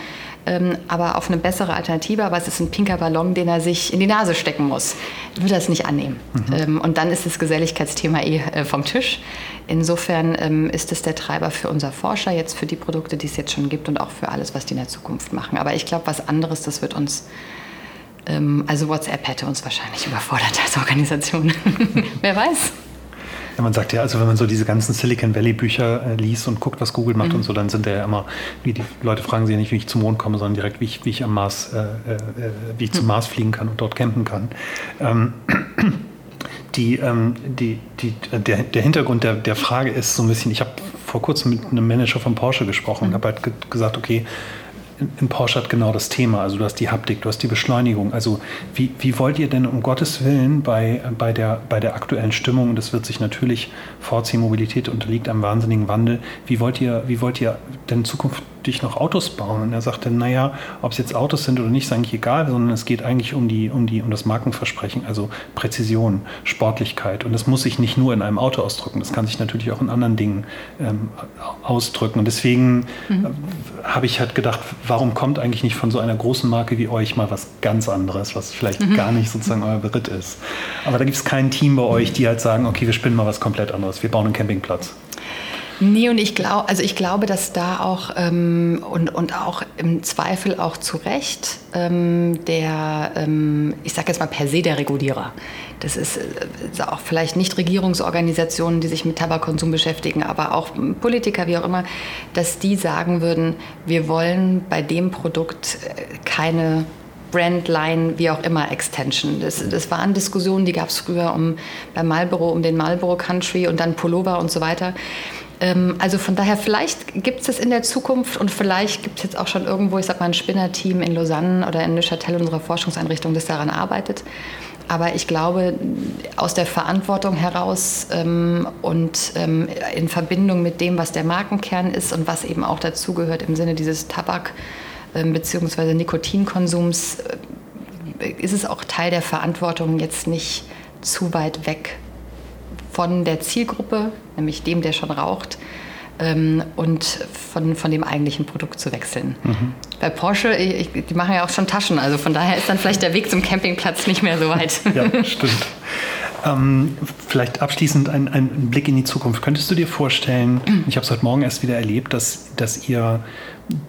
ähm, aber auf eine bessere Alternative, aber es ist ein pinker Ballon, den er sich in die Nase stecken muss, wird er es nicht annehmen. Mhm. Ähm, und dann ist das Geselligkeitsthema eh äh, vom Tisch. Insofern ist es der Treiber für unser Forscher, jetzt für die Produkte, die es jetzt schon gibt und auch für alles, was die in der Zukunft machen. Aber ich glaube, was anderes, das wird uns also WhatsApp hätte uns wahrscheinlich überfordert als Organisation. *laughs* Wer weiß. Ja, man sagt ja, also wenn man so diese ganzen Silicon Valley Bücher äh, liest und guckt, was Google macht mhm. und so, dann sind ja immer, wie die Leute fragen sich ja nicht, wie ich zum Mond komme, sondern direkt, wie ich, wie ich am Mars, äh, äh, wie ich zum mhm. Mars fliegen kann und dort campen kann. Ähm, *clears throat* die, ähm, die, die, der, der Hintergrund der, der Frage ist so ein bisschen, ich habe vor kurzem mit einem Manager von Porsche gesprochen mhm. und habe halt ge gesagt, okay, in Porsche hat genau das Thema. Also du hast die Haptik, du hast die Beschleunigung. Also wie, wie wollt ihr denn um Gottes Willen bei, bei, der, bei der aktuellen Stimmung, und das wird sich natürlich vorziehen, Mobilität unterliegt einem wahnsinnigen Wandel, wie wollt ihr, wie wollt ihr denn Zukunft dich noch Autos bauen? Und er sagte, naja, ob es jetzt Autos sind oder nicht, ist eigentlich egal, sondern es geht eigentlich um, die, um, die, um das Markenversprechen, also Präzision, Sportlichkeit. Und das muss sich nicht nur in einem Auto ausdrücken, das kann sich natürlich auch in anderen Dingen ähm, ausdrücken. Und deswegen mhm. Äh, habe ich halt gedacht, warum kommt eigentlich nicht von so einer großen Marke wie euch mal was ganz anderes, was vielleicht mhm. gar nicht sozusagen euer Beritt ist. Aber da gibt es kein Team bei euch, die halt sagen, okay, wir spinnen mal was komplett anderes, wir bauen einen Campingplatz. Nee, und ich glaube, also ich glaube, dass da auch ähm, und, und auch im Zweifel auch zu Recht ähm, der, ähm, ich sage jetzt mal per se der Regulierer. Das ist, ist, auch vielleicht nicht Regierungsorganisationen, die sich mit Tabakkonsum beschäftigen, aber auch Politiker, wie auch immer, dass die sagen würden, wir wollen bei dem Produkt äh, keine Brandline, wie auch immer, Extension. Das, das waren Diskussionen, die gab es früher um, bei Marlboro, um den Marlboro Country und dann Pullover und so weiter. Ähm, also von daher, vielleicht gibt es das in der Zukunft und vielleicht gibt es jetzt auch schon irgendwo, ich sag mal, ein Spinnerteam in Lausanne oder in Neuchâtel, unserer Forschungseinrichtung, das daran arbeitet. Aber ich glaube, aus der Verantwortung heraus ähm, und ähm, in Verbindung mit dem, was der Markenkern ist und was eben auch dazugehört im Sinne dieses Tabak- ähm, bzw. Nikotinkonsums, äh, ist es auch Teil der Verantwortung, jetzt nicht zu weit weg von der Zielgruppe, nämlich dem, der schon raucht, ähm, und von, von dem eigentlichen Produkt zu wechseln. Mhm. Bei Porsche, ich, die machen ja auch schon Taschen, also von daher ist dann vielleicht der Weg zum Campingplatz nicht mehr so weit. *laughs* Ja, stimmt. Ähm, vielleicht abschließend ein, ein, Blick in die Zukunft. Könntest du dir vorstellen, *clears throat* ich habe es heute Morgen erst wieder erlebt, dass, dass ihr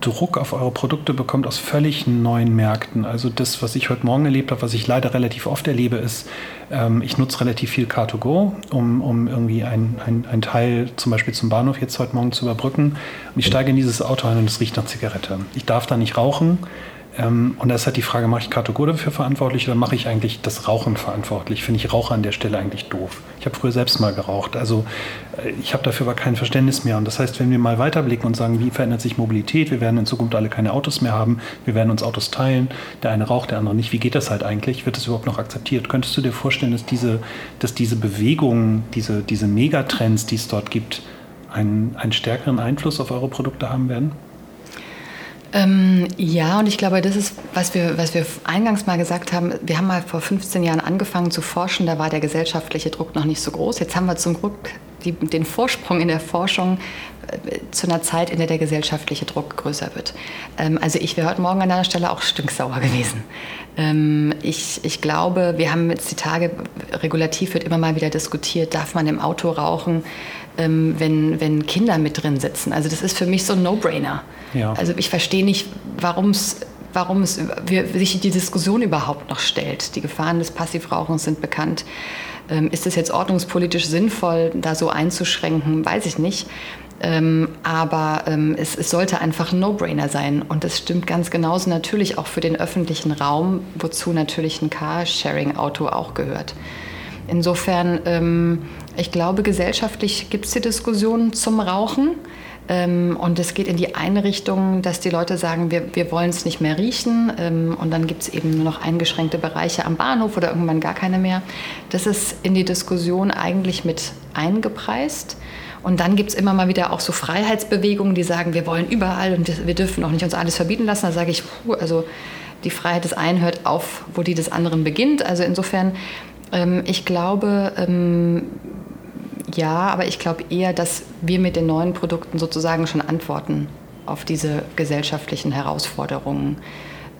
Druck auf eure Produkte bekommt aus völlig neuen Märkten. Also das, was ich heute Morgen erlebt habe, was ich leider relativ oft erlebe, ist, ähm, ich nutze relativ viel Car2Go, um, um irgendwie ein, ein, ein Teil zum Beispiel zum Bahnhof jetzt heute Morgen zu überbrücken. Und ich steige in dieses Auto ein und es riecht nach Zigarette. Ich darf da nicht rauchen. Ähm, und da ist halt die Frage, mache ich Kategorie dafür verantwortlich oder mache ich eigentlich das Rauchen verantwortlich? Finde ich Raucher an der Stelle eigentlich doof. Ich habe früher selbst mal geraucht, also äh, ich habe dafür aber kein Verständnis mehr. Und das heißt, wenn wir mal weiterblicken und sagen, wie verändert sich Mobilität, wir werden in Zukunft alle keine Autos mehr haben, wir werden uns Autos teilen, der eine raucht, der andere nicht, wie geht das halt eigentlich? Wird das überhaupt noch akzeptiert? Könntest du dir vorstellen, dass diese, dass diese Bewegungen, diese, diese Megatrends, die es dort gibt, einen, einen stärkeren Einfluss auf eure Produkte haben werden? Ähm, ja, und ich glaube, das ist, was wir, was wir eingangs mal gesagt haben. Wir haben mal vor 15 Jahren angefangen zu forschen, da war der gesellschaftliche Druck noch nicht so groß. Jetzt haben wir zum Glück die, den Vorsprung in der Forschung äh, zu einer Zeit, in der der gesellschaftliche Druck größer wird. Ähm, also ich wäre heute Morgen an einer Stelle auch stinksauer gewesen. Ähm, ich, ich glaube, wir haben jetzt die Tage, regulativ wird immer mal wieder diskutiert, darf man im Auto rauchen, ähm, wenn, wenn Kinder mit drin sitzen. Also das ist für mich so ein No-Brainer. Ja. Also ich verstehe nicht, warum es warum es sich die Diskussion überhaupt noch stellt. Die Gefahren des Passivrauchens sind bekannt. Ähm, ist es jetzt ordnungspolitisch sinnvoll, da so einzuschränken? Weiß ich nicht. Ähm, aber ähm, es, es, sollte einfach ein No-Brainer sein. Und das stimmt ganz genauso natürlich auch für den öffentlichen Raum, wozu natürlich ein Carsharing-Auto auch gehört. Insofern, ähm, ich glaube, gesellschaftlich gibt es die Diskussion zum Rauchen. Ähm, und es geht in die eine Richtung, dass die Leute sagen, wir, wir wollen es nicht mehr riechen. Ähm, und dann gibt es eben nur noch eingeschränkte Bereiche am Bahnhof oder irgendwann gar keine mehr. Das ist in die Diskussion eigentlich mit eingepreist. Und dann gibt es immer mal wieder auch so Freiheitsbewegungen, die sagen, wir wollen überall und wir dürfen auch nicht uns alles verbieten lassen. Da sage ich, puh, also die Freiheit des einen hört auf, wo die des anderen beginnt. Also insofern, ähm, ich glaube, ähm, ja, aber ich glaube eher, dass wir mit den neuen Produkten sozusagen schon Antworten auf diese gesellschaftlichen Herausforderungen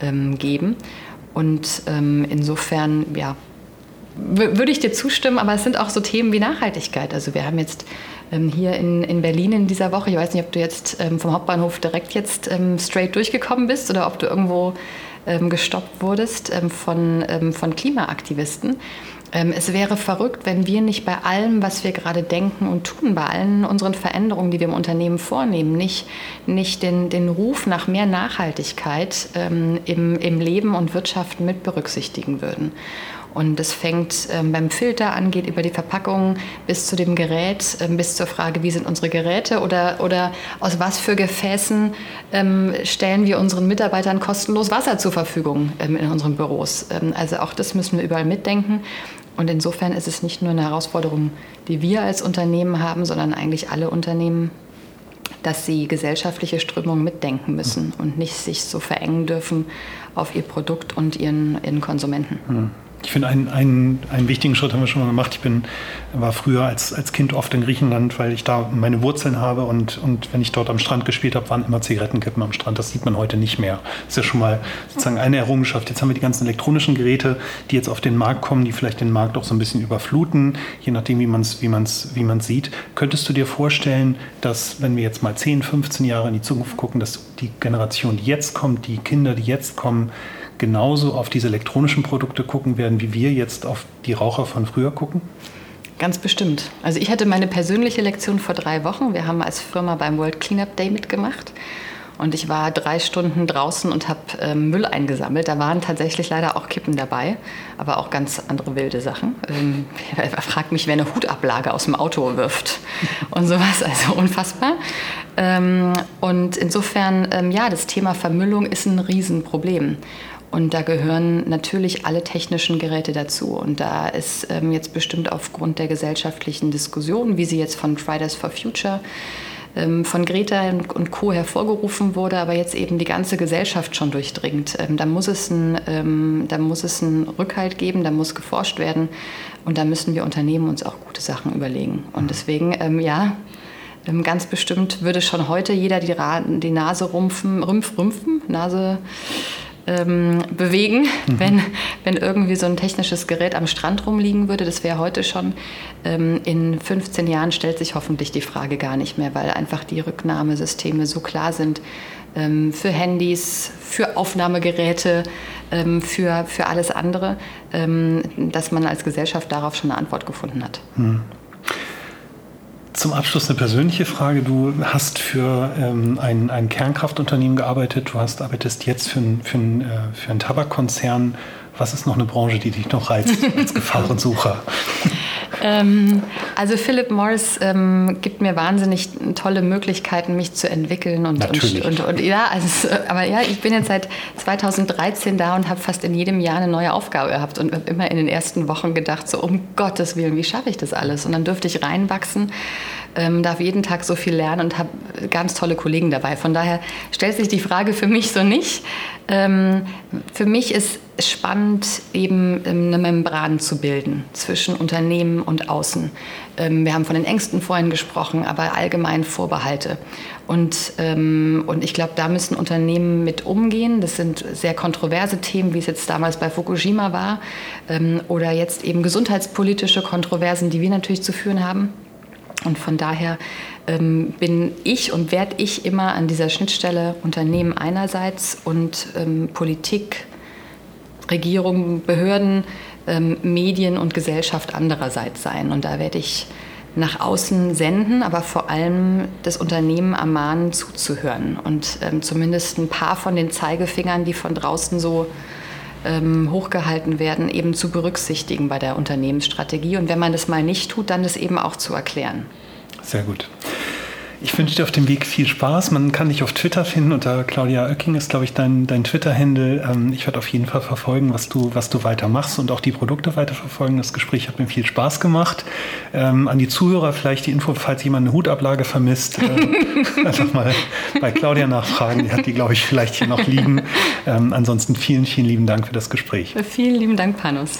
ähm, geben. Und ähm, insofern, ja, würde ich dir zustimmen, aber es sind auch so Themen wie Nachhaltigkeit. Also wir haben jetzt ähm, hier in, in Berlin in dieser Woche, ich weiß nicht, ob du jetzt ähm, vom Hauptbahnhof direkt jetzt ähm, straight durchgekommen bist oder ob du irgendwo ähm, gestoppt wurdest von, von Klimaaktivisten. Ähm, es wäre verrückt, wenn wir nicht bei allem, was wir gerade denken und tun, bei allen unseren Veränderungen, die wir im Unternehmen vornehmen, nicht, nicht den, den Ruf nach mehr Nachhaltigkeit ähm, im, im Leben und Wirtschaften mit berücksichtigen würden. Und es fängt ähm, beim Filter an, geht über die Verpackung bis zu dem Gerät, ähm, bis zur Frage, wie sind unsere Geräte oder, oder aus was für Gefäßen ähm, stellen wir unseren Mitarbeitern kostenlos Wasser zur Verfügung ähm, in unseren Büros. Also auch das müssen wir überall mitdenken. Und insofern ist es nicht nur eine Herausforderung, die wir als Unternehmen haben, sondern eigentlich alle Unternehmen, dass sie gesellschaftliche Strömungen mitdenken müssen und nicht sich so verengen dürfen auf ihr Produkt und ihren, ihren Konsumenten. Mhm. Ich finde, einen, einen, einen wichtigen Schritt haben wir schon mal gemacht. Ich bin, war früher als, als Kind oft in Griechenland, weil ich da meine Wurzeln habe und, und wenn ich dort am Strand gespielt habe, waren immer Zigarettenkippen am Strand. Das sieht man heute nicht mehr. Das ist ja schon mal sozusagen eine Errungenschaft. Jetzt haben wir die ganzen elektronischen Geräte, die jetzt auf den Markt kommen, die vielleicht den Markt auch so ein bisschen überfluten, je nachdem, wie man es wie man's, wie man's sieht. Könntest du dir vorstellen, dass, wenn wir jetzt mal 10, 15 Jahre in die Zukunft gucken, dass die Generation, die jetzt kommt, die Kinder, die jetzt kommen, genauso auf diese elektronischen Produkte gucken werden, wie wir jetzt auf die Raucher von früher gucken? Ganz bestimmt. Also ich hatte meine persönliche Lektion vor drei Wochen. Wir haben als Firma beim World Cleanup Day mitgemacht. Und ich war drei Stunden draußen und habe ähm, Müll eingesammelt. Da waren tatsächlich leider auch Kippen dabei, aber auch ganz andere wilde Sachen. Ähm, fragt mich, wer eine Hutablage aus dem Auto wirft *laughs* und sowas. Also unfassbar. Ähm, und insofern, ähm, ja, das Thema Vermüllung ist ein Riesenproblem. Und da gehören natürlich alle technischen Geräte dazu. Und da ist ähm, jetzt bestimmt aufgrund der gesellschaftlichen Diskussion, wie sie jetzt von Fridays for Future ähm, von Greta und Co. hervorgerufen wurde, aber jetzt eben die ganze Gesellschaft schon durchdringt. Ähm, da, muss es ein, ähm, da muss es einen Rückhalt geben, da muss geforscht werden und da müssen wir Unternehmen uns auch gute Sachen überlegen. Und deswegen, ähm, ja, ganz bestimmt würde schon heute jeder die, die Nase rumpfen, rümpf, rümpfen, Nase ähm, bewegen, mhm. wenn, wenn irgendwie so ein technisches Gerät am Strand rumliegen würde. Das wäre heute schon. Ähm, in 15 Jahren stellt sich hoffentlich die Frage gar nicht mehr, weil einfach die Rücknahmesysteme so klar sind ähm, für Handys, für Aufnahmegeräte, ähm, für, für alles andere, ähm, dass man als Gesellschaft darauf schon eine Antwort gefunden hat. Mhm. Zum Abschluss eine persönliche Frage. Du hast für ähm, ein, ein Kernkraftunternehmen gearbeitet, du hast, arbeitest jetzt für, ein, für, ein, äh, für einen Tabakkonzern. Was ist noch eine Branche, die dich noch reizt *laughs* als Gefahrensucher? ähm, also Philip Morris ähm, gibt mir wahnsinnig tolle Möglichkeiten, mich zu entwickeln und, und, und, und, ja, also, aber ja, ich bin jetzt seit 2013 da und habe fast in jedem Jahr eine neue Aufgabe gehabt und habe immer in den ersten Wochen gedacht, so um Gottes Willen, wie schaffe ich das alles? Und dann dürfte ich reinwachsen ähm, darf jeden Tag so viel lernen und habe ganz tolle Kollegen dabei. Von daher stellt sich die Frage für mich so nicht. Ähm, für mich ist spannend, eben ähm, eine Membran zu bilden zwischen Unternehmen und Außen. Ähm, wir haben von den Ängsten vorhin gesprochen, aber allgemein Vorbehalte. Und, ähm, und ich glaube, da müssen Unternehmen mit umgehen. Das sind sehr kontroverse Themen, wie es jetzt damals bei Fukushima war, ähm, oder jetzt eben gesundheitspolitische Kontroversen, die wir natürlich zu führen haben. Und von daher ähm, bin ich und werde ich immer an dieser Schnittstelle Unternehmen einerseits und ähm, Politik, Regierung, Behörden, ähm, Medien und Gesellschaft andererseits sein. Und da werde ich nach außen senden, aber vor allem das Unternehmen ermahnen, zuzuhören und ähm, zumindest ein paar von den Zeigefingern, die von draußen so ähm, hochgehalten werden, eben zu berücksichtigen bei der Unternehmensstrategie. Und wenn man das mal nicht tut, dann das eben auch zu erklären. Sehr gut. Ich wünsche dir auf dem Weg viel Spaß. Man kann dich auf Twitter finden. Unter Claudia Oecking ist, glaube ich, dein, dein Twitter-Handle. Ähm, ich werde auf jeden Fall verfolgen, was du, was du weiter machst und auch die Produkte weiter verfolgen. Das Gespräch hat mir viel Spaß gemacht. Ähm, an die Zuhörer vielleicht die Info, falls jemand eine Hutablage vermisst, äh, *laughs* einfach mal bei Claudia nachfragen. Die hat die, glaube ich, vielleicht hier noch liegen. Ähm, ansonsten vielen, vielen lieben Dank für das Gespräch. Vielen lieben Dank, Panos.